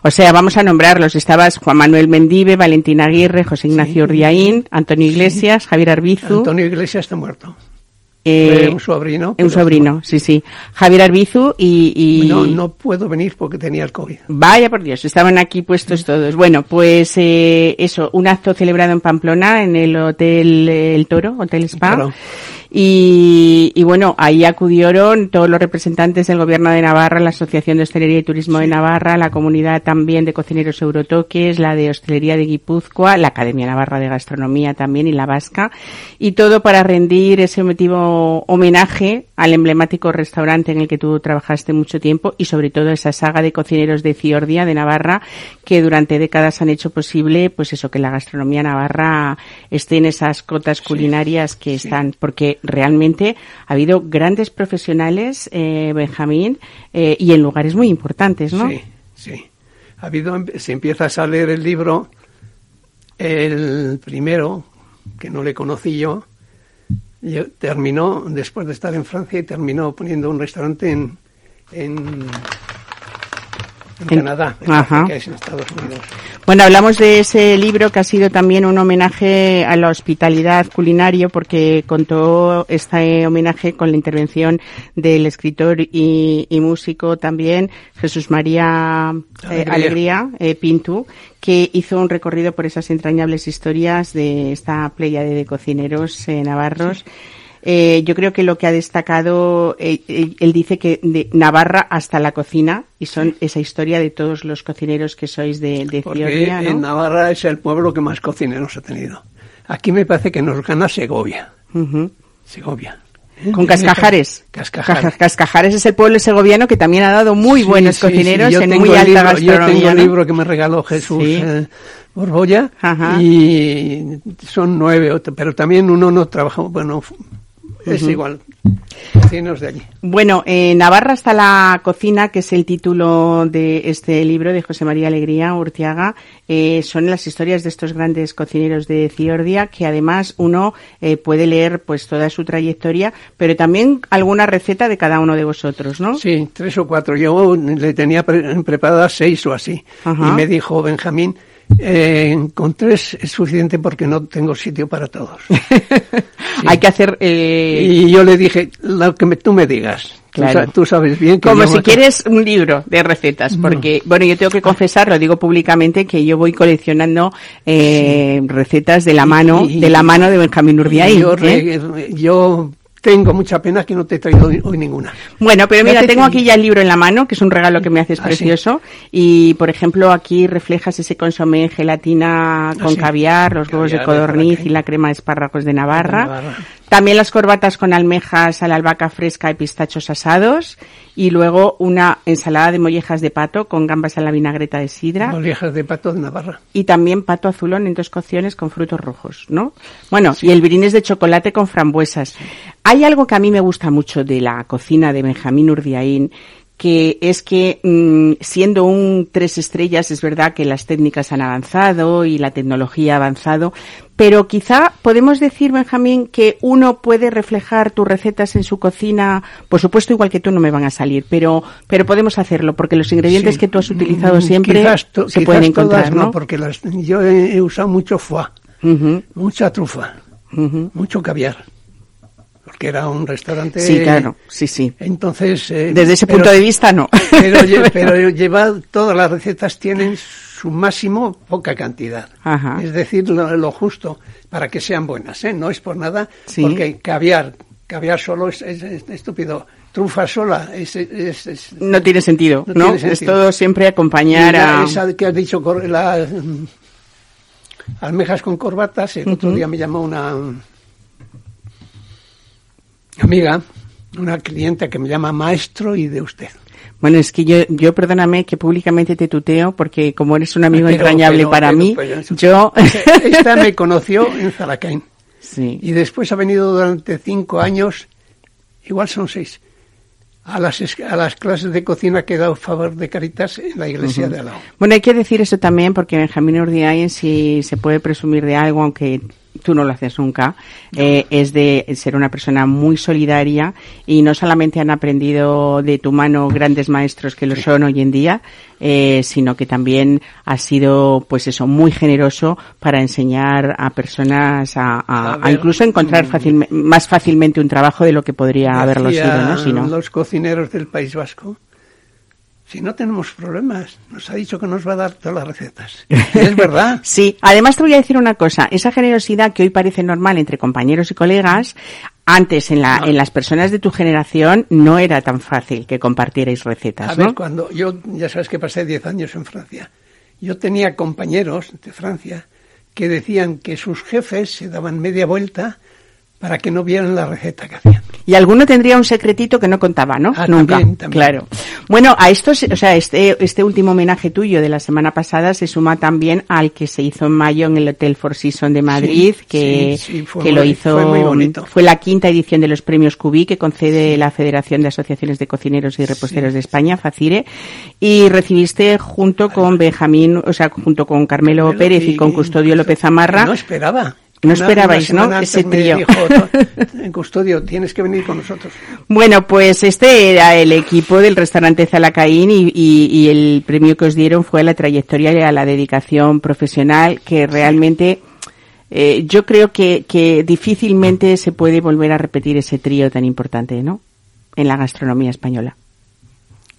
O sea, vamos a nombrarlos. Estabas Juan Manuel Mendive, Valentín Aguirre, José Ignacio Urdiaín, Antonio Iglesias, Javier Arbizu. Antonio Iglesias está muerto. Eh, Fue un sobrino. Un sobrino, sí, sí. Javier Arbizu y... y- No, no puedo venir porque tenía el COVID. Vaya por Dios, estaban aquí puestos todos. Bueno, pues eh, eso, un acto celebrado en Pamplona, en el Hotel eh, El Toro, Hotel Spa. Claro. Y, y bueno, ahí acudieron todos los representantes del Gobierno de Navarra, la Asociación de Hostelería y Turismo de Navarra, la comunidad también de cocineros eurotoques, la de Hostelería de Guipúzcoa, la Academia Navarra de Gastronomía también y la Vasca, y todo para rendir ese emotivo homenaje al emblemático restaurante en el que tú trabajaste mucho tiempo y sobre todo esa saga de cocineros de Ciordia, de Navarra, que durante décadas han hecho posible, pues eso, que la gastronomía navarra esté en esas cotas culinarias que están, porque realmente ha habido grandes profesionales, eh, Benjamín, eh, y en lugares muy importantes, ¿no? Sí, sí. Ha habido, si empiezas a leer el libro, el primero, que no le conocí yo, yo- terminó, después de estar en Francia, y terminó poniendo un restaurante en, en, en En- Canadá, en Ajá. es en Estados Unidos. Bueno, hablamos de ese libro que ha sido también un homenaje a la hospitalidad culinario porque contó este homenaje con la intervención del escritor y, y músico también Jesús María eh, Alegría. Alegría eh, Pintu, que hizo un recorrido por esas entrañables historias de esta playa de cocineros eh, navarros. Eh, yo creo que lo que ha destacado, eh, eh, él dice que de Navarra hasta la cocina, y son esa historia de todos los cocineros que sois de, de Porque Ciordia, ¿no? en Navarra es el pueblo que más cocineros ha tenido. Aquí me parece que nos gana Segovia. Segovia. Con Cascajares. Cascajares. Caja- Cascajares es el pueblo segoviano que también ha dado muy Sí, buenos sí, cocineros sí, en muy alta libro- Yo tengo gastronomía. ¿no? libro que me regaló Jesús eh, Borbolla Ajá. y son nueve, pero también uno no trabaja, bueno, es igual, vecinos de allí. Bueno, eh, Navarra hasta la cocina, que es el título de este libro de José María Alegría Urtiaga, eh, son las historias de estos grandes cocineros de Ciordia, que además uno eh, puede leer pues toda su trayectoria, pero también alguna receta de cada uno de vosotros, ¿no? Sí, tres o cuatro. Yo le tenía pre- preparadas seis o así. Ajá. Y me dijo Benjamín, eh, con tres es suficiente porque no tengo sitio para todos. Hay que hacer eh, Y yo le dije, lo que me- tú me digas. Claro. Tú, sabes bien que Como si quieres un libro de recetas, porque, bueno, yo tengo que confesar, lo digo públicamente, que yo voy coleccionando eh, recetas de la mano, Y- de la mano de Benjamín yo tengo mucha pena que no te he traído hoy, hoy ninguna. Bueno, pero mira, tengo aquí ya el libro en la mano, que es un regalo que me haces Ah, sí. precioso. Y, por ejemplo, aquí reflejas ese consomé gelatina con Ah, sí. caviar, los huevos de Caviar de codorniz y la crema de espárragos de Navarra. De Navarra. También las corbatas con almejas a la albahaca fresca y pistachos asados. Y luego una ensalada de mollejas de pato con gambas a la vinagreta de sidra. Mollejas de pato de Navarra. Y también pato azulón en dos cocciones con frutos rojos, ¿no? Bueno, y el brines de chocolate con frambuesas. Hay algo que a mí me gusta mucho de la cocina de Benjamín Urdiaín, que es que mm, siendo un tres estrellas es verdad que las técnicas han avanzado y la tecnología ha avanzado, pero quizá podemos decir, Benjamín, que uno puede reflejar tus recetas en su cocina, por supuesto igual que tú no me van a salir, pero pero podemos hacerlo porque los ingredientes Sí. que tú has utilizado Mm, siempre quizás to- se quizás pueden encontrar, todas ¿no? porque las, yo he, he usado mucho foie, mucha trufa, mucho caviar, porque era un restaurante. Sí, claro, sí, sí. Entonces. eh, Desde ese pero- punto de vista, no. Pero, pero lleva, todas las recetas tienen su máximo poca cantidad. Ajá. Es decir, lo, lo justo para que sean buenas, ¿eh? No es por nada, Sí. porque caviar, caviar solo es, es- es estúpido. Trufa sola es, es- es- No tiene sentido, No ¿no? tiene Es sentido. todo siempre acompañar la- a... Esa que has dicho, cor- la, mm, almejas con corbatas, el otro día me llamó una amiga, una clienta que me llama maestro y de usted. Bueno, es que yo, yo perdóname que públicamente te tuteo porque como eres un amigo Pero- entrañable pero- para pero- mí, yo... Esta me conoció en Zalacain sí. y después ha venido durante cinco años, igual son seis, a las, a las clases de cocina que he dado favor de Caritas en la iglesia de al lado. Bueno, hay que decir eso también porque Benjamín Urdiain, si se puede presumir de algo, aunque tú no lo haces nunca, eh, es de ser una persona muy solidaria y no solamente han aprendido de tu mano grandes maestros que lo son hoy en día, eh, sino que también has sido, pues eso, muy generoso para enseñar a personas a, a- A incluso encontrar mm, más fácilmente un trabajo de lo que podría haberlo sido, ¿no? Si no. los cocineros del País Vasco, si no tenemos problemas, nos ha dicho que nos va a dar todas las recetas. Es verdad. Sí, además te voy a decir una cosa, esa generosidad que hoy parece normal entre compañeros y colegas, antes en, la, No. en las personas de tu generación no era tan fácil que compartierais A recetas, ver, ¿no? cuando yo, ya sabes que pasé 10 años en Francia, yo tenía compañeros de Francia que decían que sus jefes se daban media vuelta para que no vieran la receta que hacían. Y alguno tendría un secretito que no contaba, ¿no? Ah, Nunca. también, también. Claro. Bueno, a esto, se- o sea, este, este último homenaje tuyo de la semana pasada se suma también al que se hizo en mayo en el Hotel Four Seasons de Madrid, Sí, que, sí, sí, fue que muy- lo hizo, fue muy bonito. fue la quinta edición de los premios Cubí que concede la Federación de Asociaciones de Cocineros y Reposteros de España, FACIRE, y recibiste junto con Benjamín, o sea, junto con Carmelo, Carmelo Pérez y, con Custodio López Amarra. No esperaba. No esperabais, ¿no? Ese trío. dijo, en Custodio, tienes que venir con nosotros. Bueno, pues este era el equipo del restaurante Zalacaín y, y- y el premio que os dieron fue a la trayectoria y a la dedicación profesional que realmente eh, yo creo que, que difícilmente se puede volver a repetir ese trío tan importante, ¿no? En la gastronomía española.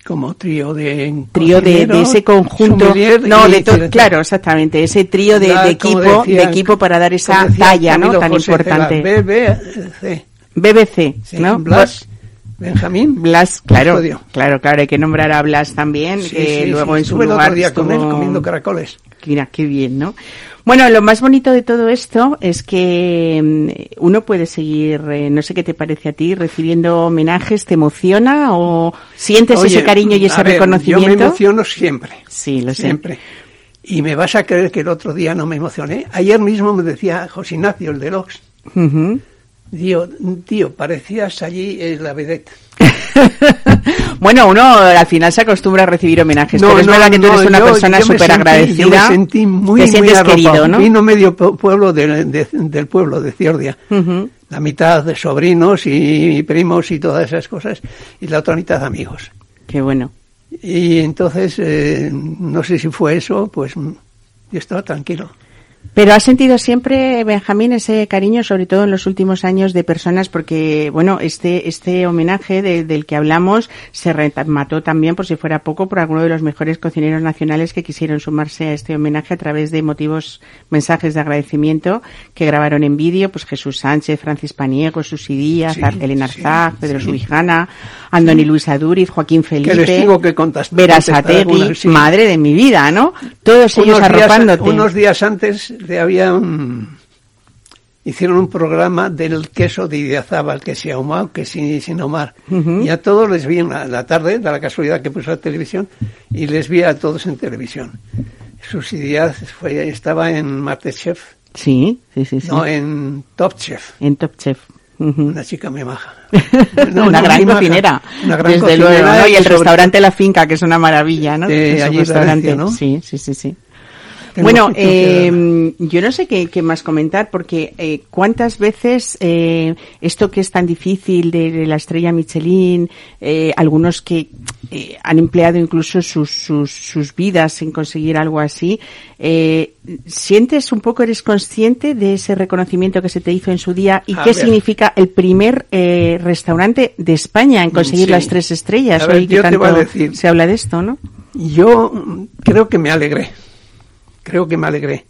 Como trío de Trío de, de ese conjunto, no, de to- director. claro, exactamente, ese trío de, de equipo, de decía- equipo para dar esa talla, ¿no? Tan José importante. BBC, BBC, sí, ¿no? Blas, Benjamín, Blas, claro, Custodio. claro, claro, hay que nombrar a Blas también, Sí, que sí, luego en su lugar día con él estuvo- comiendo caracoles. Mira, qué bien, ¿no? Bueno, lo más bonito de todo esto es que mm, uno puede seguir, eh, no sé qué te parece a ti, recibiendo homenajes, ¿te emociona o sientes Oye, ese cariño y ese ver, reconocimiento? Yo me emociono siempre. Sí, lo sé. Siempre. Y me vas a creer que el otro día no me emocioné. Ayer mismo me decía José Ignacio, el de Lox, tío, parecías allí en la vedette. bueno, uno al final se acostumbra a recibir homenajes, pero es verdad que tú eres una yo- persona súper agradecida. Yo me sentí muy, te sientes querido, ¿no? Vino medio pu- pueblo de- de- del pueblo de Ciordia. La mitad de sobrinos y primos y todas esas cosas, y la otra mitad amigos. Qué bueno. Y entonces, eh, no sé si fue eso, pues yo estaba tranquilo. Pero has sentido siempre, Benjamín, ese cariño, sobre todo en los últimos años, de personas, porque, bueno, este, este homenaje de- del que hablamos se remató también, por si fuera poco, por alguno de los mejores cocineros nacionales que quisieron sumarse a este homenaje a través de emotivos mensajes de agradecimiento que grabaron en vídeo, pues Jesús Sánchez, Francis Paniego, Susi Díaz, Sí, Elena sí, Arzak, Pedro sí. Subijana, Andoni Luis Aduriz, Joaquín Felipe, les que madre de mi vida, ¿no? Todos ellos días, arropándote. unos días antes le habían hicieron un programa del queso de Idiazábal, que se ahumado, que sin, sin ahumar. Y a todos les vi en la, la tarde, da la casualidad que puso la televisión, y les vi a todos en televisión. Susi Díaz fue, estaba en Masterchef, Sí, sí, sí, sí. no en Top Chef. En Top Chef. Una chica muy maja. una gran maja, cocinera, Una gran desde cocinera luego, ¿no? Y el sobre- restaurante La Finca, que es una maravilla, ¿no? Es un de restaurante, Valencia, ¿no? Sí, sí, sí, sí. Bueno, eh, yo no sé qué, qué más comentar, porque eh, cuántas veces eh, esto que es tan difícil de, de la estrella Michelin, eh, algunos que eh, han empleado incluso sus, sus, sus vidas en conseguir algo así, eh, ¿sientes un poco, eres consciente de ese reconocimiento que se te hizo en su día y A qué ver. significa el primer eh, restaurante de España en conseguir Sí. las tres estrellas? A ver, Hoy que yo te voy a decir. se habla de esto, ¿no? Yo creo que me alegré, creo que me alegré,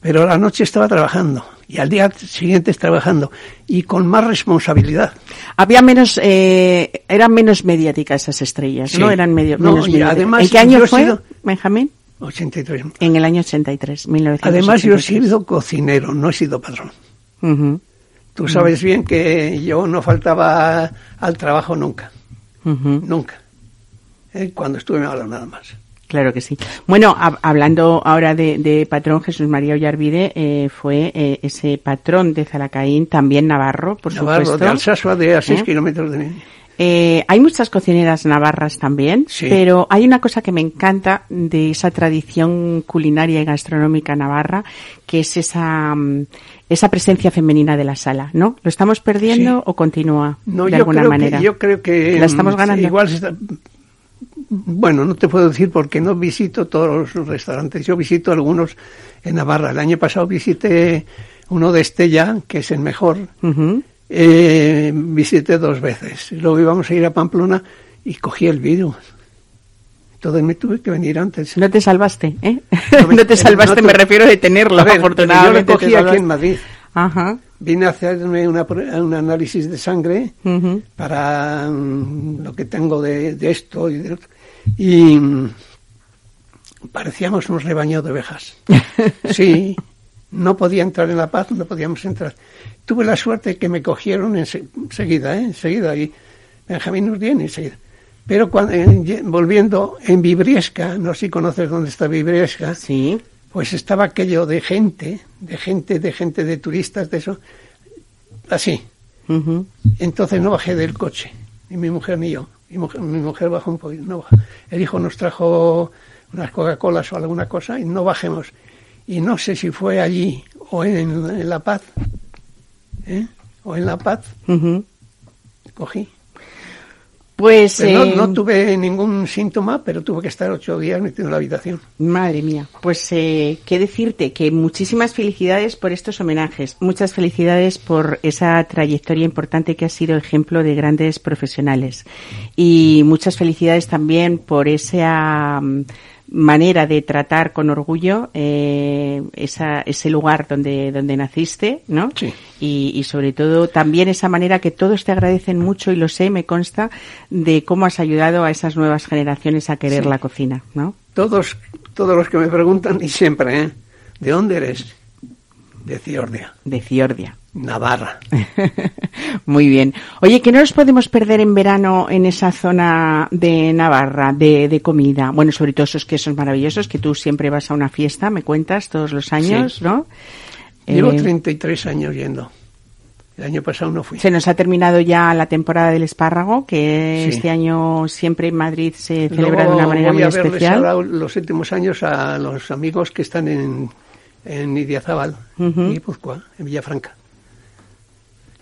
pero a la noche estaba trabajando y al día siguiente trabajando y con más responsabilidad. Había menos, eh, eran menos mediáticas esas estrellas, Sí. ¿no? Eran medio, No, menos y mediáticas. además ¿En qué año fue, sido- Benjamín? 83. En el año 83, 1983. Además yo he sido cocinero, no he sido patrón. Ujú, Tú sabes bien que yo no faltaba al trabajo nunca, nunca. Eh, Cuando estuve hablaba nada más. Claro que sí. Bueno, hab- hablando ahora de, de patrón, Jesús María Ollarvide eh, fue eh, ese patrón de Zalacaín, también Navarro, por Navarro, supuesto. de Alsasua, de a 6 ¿Eh? kilómetros de mí. Eh, hay muchas cocineras navarras también, Sí. pero hay una cosa que me encanta de esa tradición culinaria y gastronómica navarra, que es esa, mm, esa presencia femenina de la sala, ¿no? ¿Lo estamos perdiendo Sí. o continúa No, de yo alguna creo manera? Que, yo creo que... ¿La estamos mm, ganando? Igual se está- Bueno, no te puedo decir porque no visito todos los restaurantes. Yo visito algunos en Navarra. El año pasado visité uno de Estella, que es el mejor. Eh, visité dos veces. Luego íbamos a ir a Pamplona y cogí el virus. Entonces me tuve que venir antes. No te salvaste, ¿eh? No me- no te salvaste, no te- me refiero de tenerlo, A ver, afortunadamente. Yo lo cogí aquí en Madrid. Ajá. Vine a hacerme una un análisis de sangre para mm, lo que tengo de, de esto y de otro. Y mm, parecíamos un rebaño de ovejas. Sí, no podía entrar en La Paz, no podíamos entrar. Tuve la suerte que me cogieron ense- enseguida, ¿eh? enseguida, y Benjamín Urdién enseguida. Pero cuando, ye- volviendo en Vibriesca, no sé si conoces dónde está Vibriesca, Sí. pues estaba aquello de gente, de gente, de gente, de turistas, de eso, así. Entonces no bajé del coche, ni mi mujer ni yo. Mi mujer, mi mujer bajó un poquito, no. El hijo nos trajo unas Coca-Colas o alguna cosa y no bajemos. Y no sé si fue allí o en, en La Paz, ¿eh? o en La Paz, cogí. Pues, eh, no, no tuve ningún síntoma, pero tuve que estar ocho días metido en la habitación. Madre mía, pues eh, qué decirte, que muchísimas felicidades por estos homenajes, muchas felicidades por esa trayectoria importante que ha sido ejemplo de grandes profesionales. Y muchas felicidades también por esa mm, manera de tratar con orgullo eh, esa, ese lugar donde, donde naciste, ¿no? Sí. Y, y sobre todo también esa manera que todos te agradecen mucho y lo sé, me consta, de cómo has ayudado a esas nuevas generaciones a querer Sí. la cocina, ¿no? Todos, todos los que me preguntan, y siempre, ¿eh? ¿De dónde eres? De Ciordia, de Fiordia. Navarra. Muy bien. Oye, que no nos podemos perder en verano en esa zona de Navarra de, de comida. Bueno, sobre todo esos quesos maravillosos que tú siempre vas a una fiesta, me cuentas todos los años, Sí. ¿no? Llevo Eh, 33 años yendo. El año pasado no fui. se nos ha terminado ya la temporada del espárrago, que Sí. este año siempre en Madrid se Luego celebra de una manera voy muy a especial. los últimos años a los amigos que están en, en Idiazabal, Ujú. en Guipúzcoa, en Villafranca.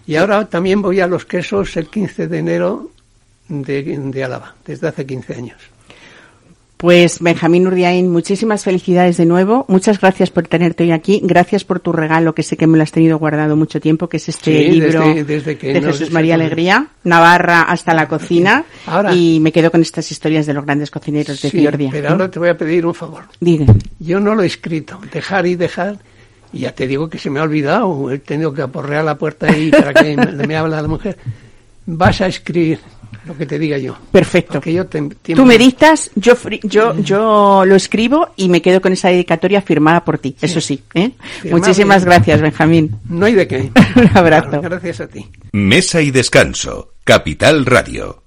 Y ahora también voy a los quesos el 15 de enero de, de Álava, desde hace 15 años. Pues Benjamín Urdiain, muchísimas felicidades de nuevo. Muchas gracias por tenerte hoy aquí. Gracias por tu regalo, que sé que me lo has tenido guardado mucho tiempo, que es este Sí, libro desde- desde que de Jesús María Alegría, Navarra hasta la cocina. Ahora- y me quedo con estas historias de los grandes cocineros de Sí, Fiordia. pero ahora te voy a pedir un favor. Dime. Yo no lo he escrito, dejar y dejar, y ya te digo que se me ha olvidado, he tenido que aporrear la puerta ahí para que me, me hable la mujer. Vas a escribir lo que te diga yo. Perfecto. Yo te- Tú me dictas, yo, yo, yo lo escribo y me quedo con esa dedicatoria firmada por ti. Eso sí. ¿eh? Muchísimas gracias, Benjamín. No hay de qué. Un abrazo. Gracias a ti. Mesa y descanso. Capital Radio.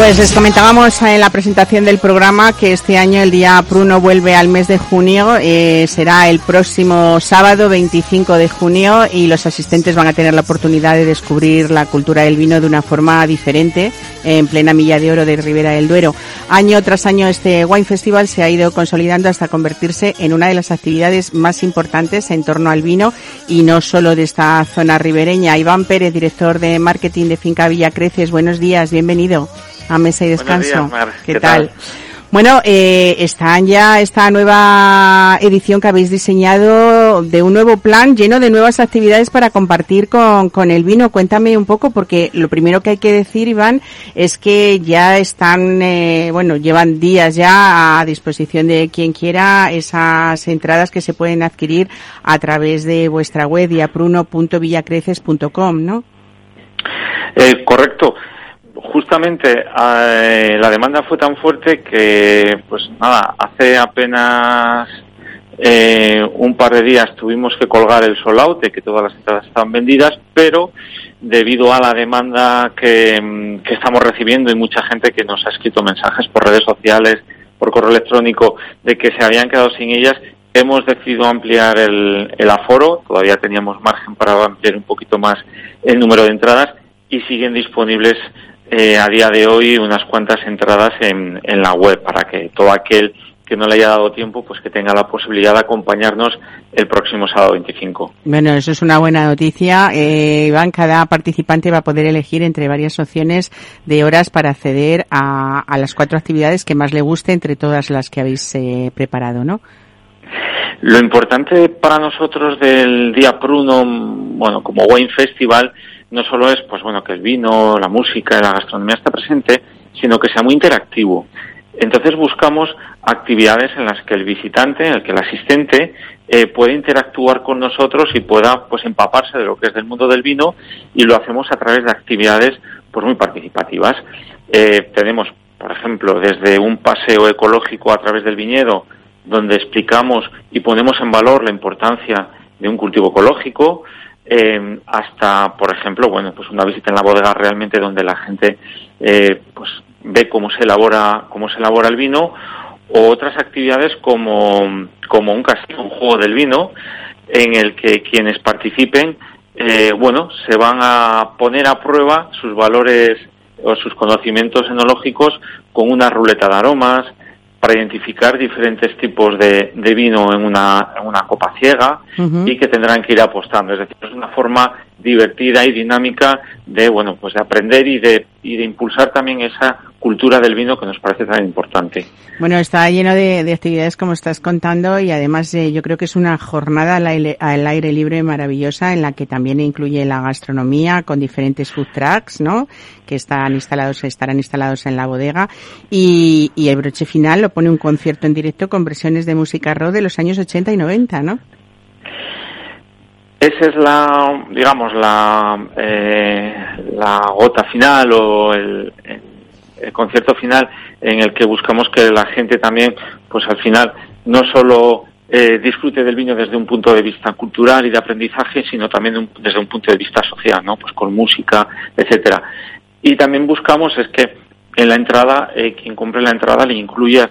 Pues les comentábamos en la presentación del programa que este año el Día Pruno vuelve al mes de junio. Eh, será el próximo sábado 25 de junio y los asistentes van a tener la oportunidad de descubrir la cultura del vino de una forma diferente en plena milla de oro de Ribera del Duero. Año tras año este Wine Festival se ha ido consolidando hasta convertirse en una de las actividades más importantes en torno al vino y no solo de esta zona ribereña. Iván Pérez, director de marketing de Finca Villa Creces, buenos días, bienvenido a Mesa y Descanso. días. ¿Qué, ¿Qué tal? tal? Bueno, eh, están ya esta nueva edición que habéis diseñado de un nuevo plan lleno de nuevas actividades para compartir con, con el vino. Cuéntame un poco, porque lo primero que hay que decir, Iván, es que ya están, eh, bueno, llevan días ya a disposición de quien quiera esas entradas que se pueden adquirir a través de vuestra web diapruno.villacreces.com, ¿no? Eh, correcto. Justamente eh, la demanda fue tan fuerte que, pues nada, hace apenas eh, un par de días tuvimos que colgar el sold out de que todas las entradas estaban vendidas, pero debido a la demanda que, mm, que estamos recibiendo y mucha gente que nos ha escrito mensajes por redes sociales, por correo electrónico, de que se habían quedado sin ellas, hemos decidido ampliar el, el aforo, todavía teníamos margen para ampliar un poquito más el número de entradas y siguen disponibles eh, a día de hoy unas cuantas entradas en, en la web para que todo aquel que no le haya dado tiempo, pues que tenga la posibilidad de acompañarnos el próximo sábado 25. Bueno, eso es una buena noticia. Eh, Iván, cada participante va a poder elegir entre varias opciones de horas para acceder a, a las cuatro actividades que más le guste entre todas las que habéis eh, preparado, ¿no? Lo importante para nosotros del Día Pruno, bueno, como Wine Festival, no solo es, pues bueno, que el vino, la música, la gastronomía esté presente, sino que sea muy interactivo. Entonces buscamos actividades en las que el visitante, el que el asistente, eh, puede interactuar con nosotros y pueda pues empaparse de lo que es del mundo del vino y lo hacemos a través de actividades pues muy participativas. Eh, tenemos, por ejemplo, desde un paseo ecológico a través del viñedo, donde explicamos y ponemos en valor la importancia de un cultivo ecológico, eh, hasta, por ejemplo, bueno, pues una visita en la bodega realmente donde la gente eh, pues ve cómo se elabora cómo se elabora el vino o otras actividades como, como un castillo, un juego del vino en el que quienes participen eh, bueno se van a poner a prueba sus valores o sus conocimientos enológicos con una ruleta de aromas para identificar diferentes tipos de, de vino en una, en una copa ciega y que tendrán que ir apostando. Es decir, es una forma divertida y dinámica de, bueno, pues de aprender y de, y de impulsar también esa cultura del vino que nos parece tan importante. Bueno, está lleno de, de actividades como estás contando y además eh, yo creo que es una jornada al aire, al aire libre maravillosa en la que también incluye la gastronomía con diferentes food trucks, ¿no? Que están instalados, estarán instalados en la bodega y, y el broche final lo pone un concierto en directo con versiones de música rock de los años 80 y 90, ¿no? Esa es la, digamos, la, eh, la gota final o el, concierto final en el que buscamos que la gente también, pues al final, no solo eh, disfrute del vino desde un punto de vista cultural y de aprendizaje, sino también desde un punto de vista social, ¿no? Pues con música, etcétera. Y también buscamos es que en la entrada, eh, quien compre la entrada le incluya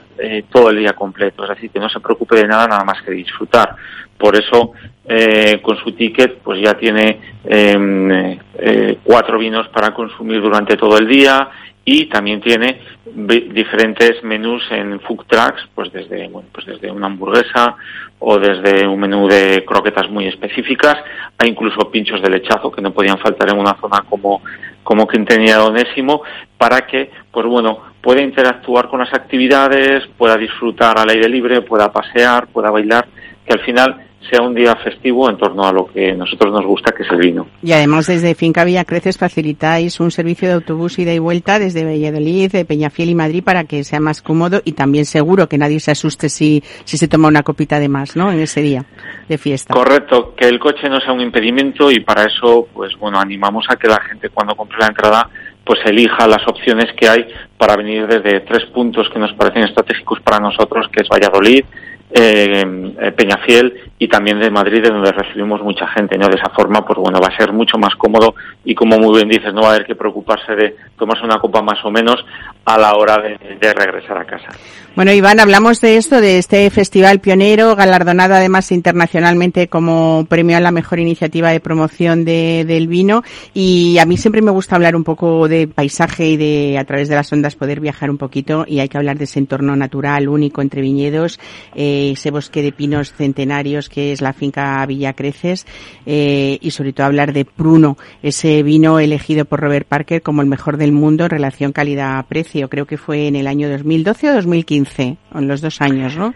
todo el día completo, es decir, que no se preocupe de nada nada más que disfrutar. Por eso, eh, con su ticket, pues ya tiene eh, eh, cuatro vinos para consumir durante todo el día y también tiene diferentes menús en food trucks, pues desde, bueno, pues desde una hamburguesa o desde un menú de croquetas muy específicas a incluso pinchos de lechazo que no podían faltar en una zona como, como Quintanilla Onésimo para que, pues bueno, pueda interactuar con las actividades, pueda disfrutar al aire libre, pueda pasear, pueda bailar, que al final sea un día festivo en torno a lo que nosotros nos gusta, que es el vino. Y además desde Finca Villa Creces facilitáis un servicio de autobús ida y vuelta desde Valladolid, de Peñafiel y Madrid para que sea más cómodo y también seguro que nadie se asuste si, si se toma una copita de más, ¿no? En ese día de fiesta. Correcto, que el coche no sea un impedimento y para eso, pues bueno, animamos a que la gente cuando compre la entrada, pues elija las opciones que hay para venir desde tres puntos que nos parecen estratégicos para nosotros, que es Valladolid, eh, eh, Peñafiel y también de Madrid, de donde recibimos mucha gente, ¿no? De esa forma, pues bueno, va a ser mucho más cómodo y como muy bien dices, no va a haber que preocuparse de tomarse una copa más o menos a la hora de, regresar a casa. Bueno, Iván, hablamos de esto, de este festival pionero, galardonado además internacionalmente como premio a la mejor iniciativa de promoción de- del vino. Y a mí siempre me gusta hablar un poco de paisaje y de, a través de las ondas, poder viajar un poquito. Y hay que hablar de ese entorno natural único entre viñedos, eh, ese bosque de pinos centenarios que es la finca Villa Creces. eh, y sobre todo hablar de Pruno, ese vino elegido por Robert Parker como el mejor del mundo en relación calidad-precio. Creo que fue en el año 2012 o 2015, en los dos años, ¿no?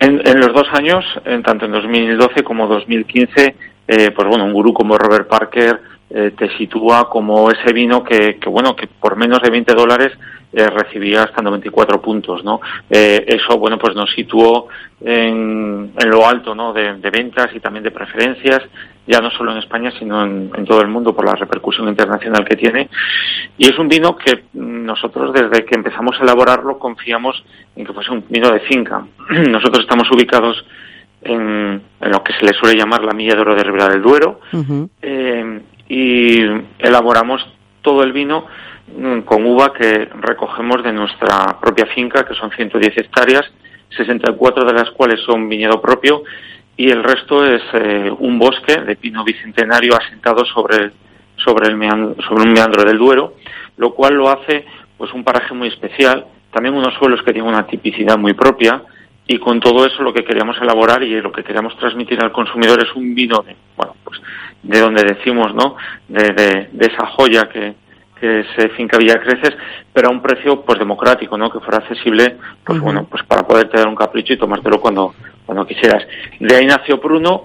En, en los dos años, en tanto en 2012 como 2015, eh, pues bueno, un gurú como Robert Parker eh, te sitúa como ese vino que, que, bueno, que por menos de 20 dólares eh, recibía hasta 94 puntos, ¿no? Eh, eso, bueno, pues nos situó en, en lo alto, ¿no? De, de ventas y también de preferencias, ya no solo en España, sino en, en todo el mundo por la repercusión internacional que tiene. Y es un vino que nosotros desde que empezamos a elaborarlo confiamos en que fuese un vino de finca. Nosotros estamos ubicados en, en lo que se le suele llamar la Milla de Oro de Ribera del Duero eh, y elaboramos todo el vino mm, con uva que recogemos de nuestra propia finca, que son 110 hectáreas, 64 de las cuales son viñedo propio y el resto es eh, un bosque de pino bicentenario asentado sobre, sobre, el meandro, sobre un meandro del Duero, lo cual lo hace pues un paraje muy especial, también unos suelos que tienen una tipicidad muy propia y con todo eso lo que queríamos elaborar y lo que queríamos transmitir al consumidor es un vino de, bueno, pues de donde decimos, ¿no? De, de, de esa joya que, que es Finca Villa Creces, pero a un precio pues democrático, ¿no? Que fuera accesible, pues bueno, pues para poderte dar un capricho y tomártelo cuando, cuando quisieras. De ahí nació Pruno.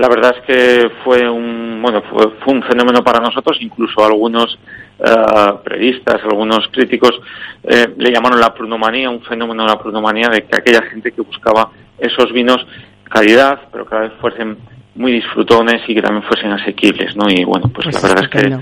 La verdad es que fue un, bueno, fue, fue un fenómeno para nosotros, incluso algunos eh, periodistas, algunos críticos eh, le llamaron la prunomanía, un fenómeno de la prunomanía de que aquella gente que buscaba esos vinos calidad, pero cada vez fuesen muy disfrutones y que también fuesen asequibles, ¿no? Y bueno, pues, Pues la verdad es que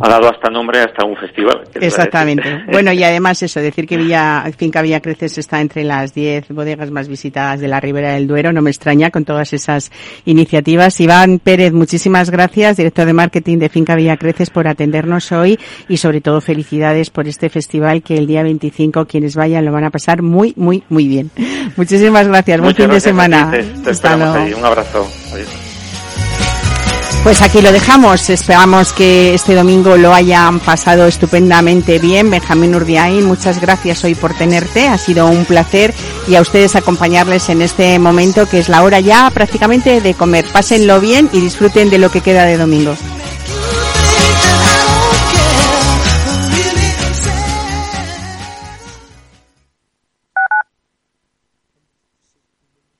ha dado hasta nombre hasta un festival. Exactamente. Bueno, y además eso, decir que Villa, Finca Villa Creces está entre las 10 bodegas más visitadas de la Ribera del Duero, no me extraña con todas esas iniciativas. Iván Pérez, muchísimas gracias, director de marketing de Finca Villa Creces, por atendernos hoy y sobre todo felicidades por este festival que el día 25 quienes vayan lo van a pasar muy, muy, muy bien. Muchísimas gracias. Buen Muchas fin de gracias semana. ti, te- te Hasta esperamos luego. ahí. Un abrazo. Adiós. Pues aquí lo dejamos. Esperamos que este domingo lo hayan pasado estupendamente bien. Benjamín Urdiain, muchas gracias hoy por tenerte. Ha sido un placer y a ustedes acompañarles en este momento que es la hora ya prácticamente de comer. Pásenlo bien y disfruten de lo que queda de domingo.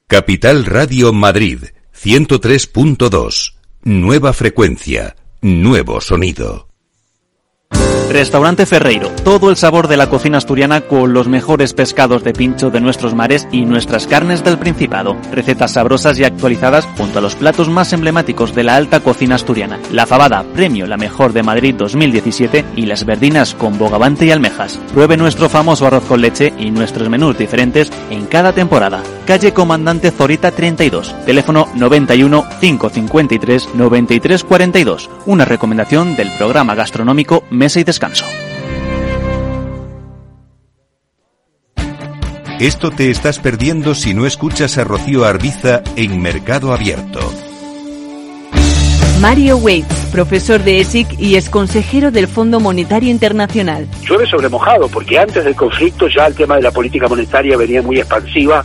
Capital Radio Madrid 103.2. Nueva frecuencia, nuevo sonido. Restaurante Ferreiro, todo el sabor de la cocina asturiana con los mejores pescados de pincho de nuestros mares y nuestras carnes del Principado. Recetas sabrosas y actualizadas junto a los platos más emblemáticos de la alta cocina asturiana. La fabada, premio la mejor de Madrid 2017 y las verdinas con bogavante y almejas. Pruebe nuestro famoso arroz con leche y nuestros menús diferentes en cada temporada. Calle Comandante Zorita 32, teléfono 91 553 93 42. Una recomendación del programa gastronómico Mesa y Descanso. Esto te estás perdiendo si no escuchas a Rocío Arbiza en Mercado Abierto. Mario Waits, profesor de ESIC y ex consejero del Fondo Monetario Internacional. llueve sobre mojado, porque antes del conflicto ya el tema de la política monetaria venía muy expansiva,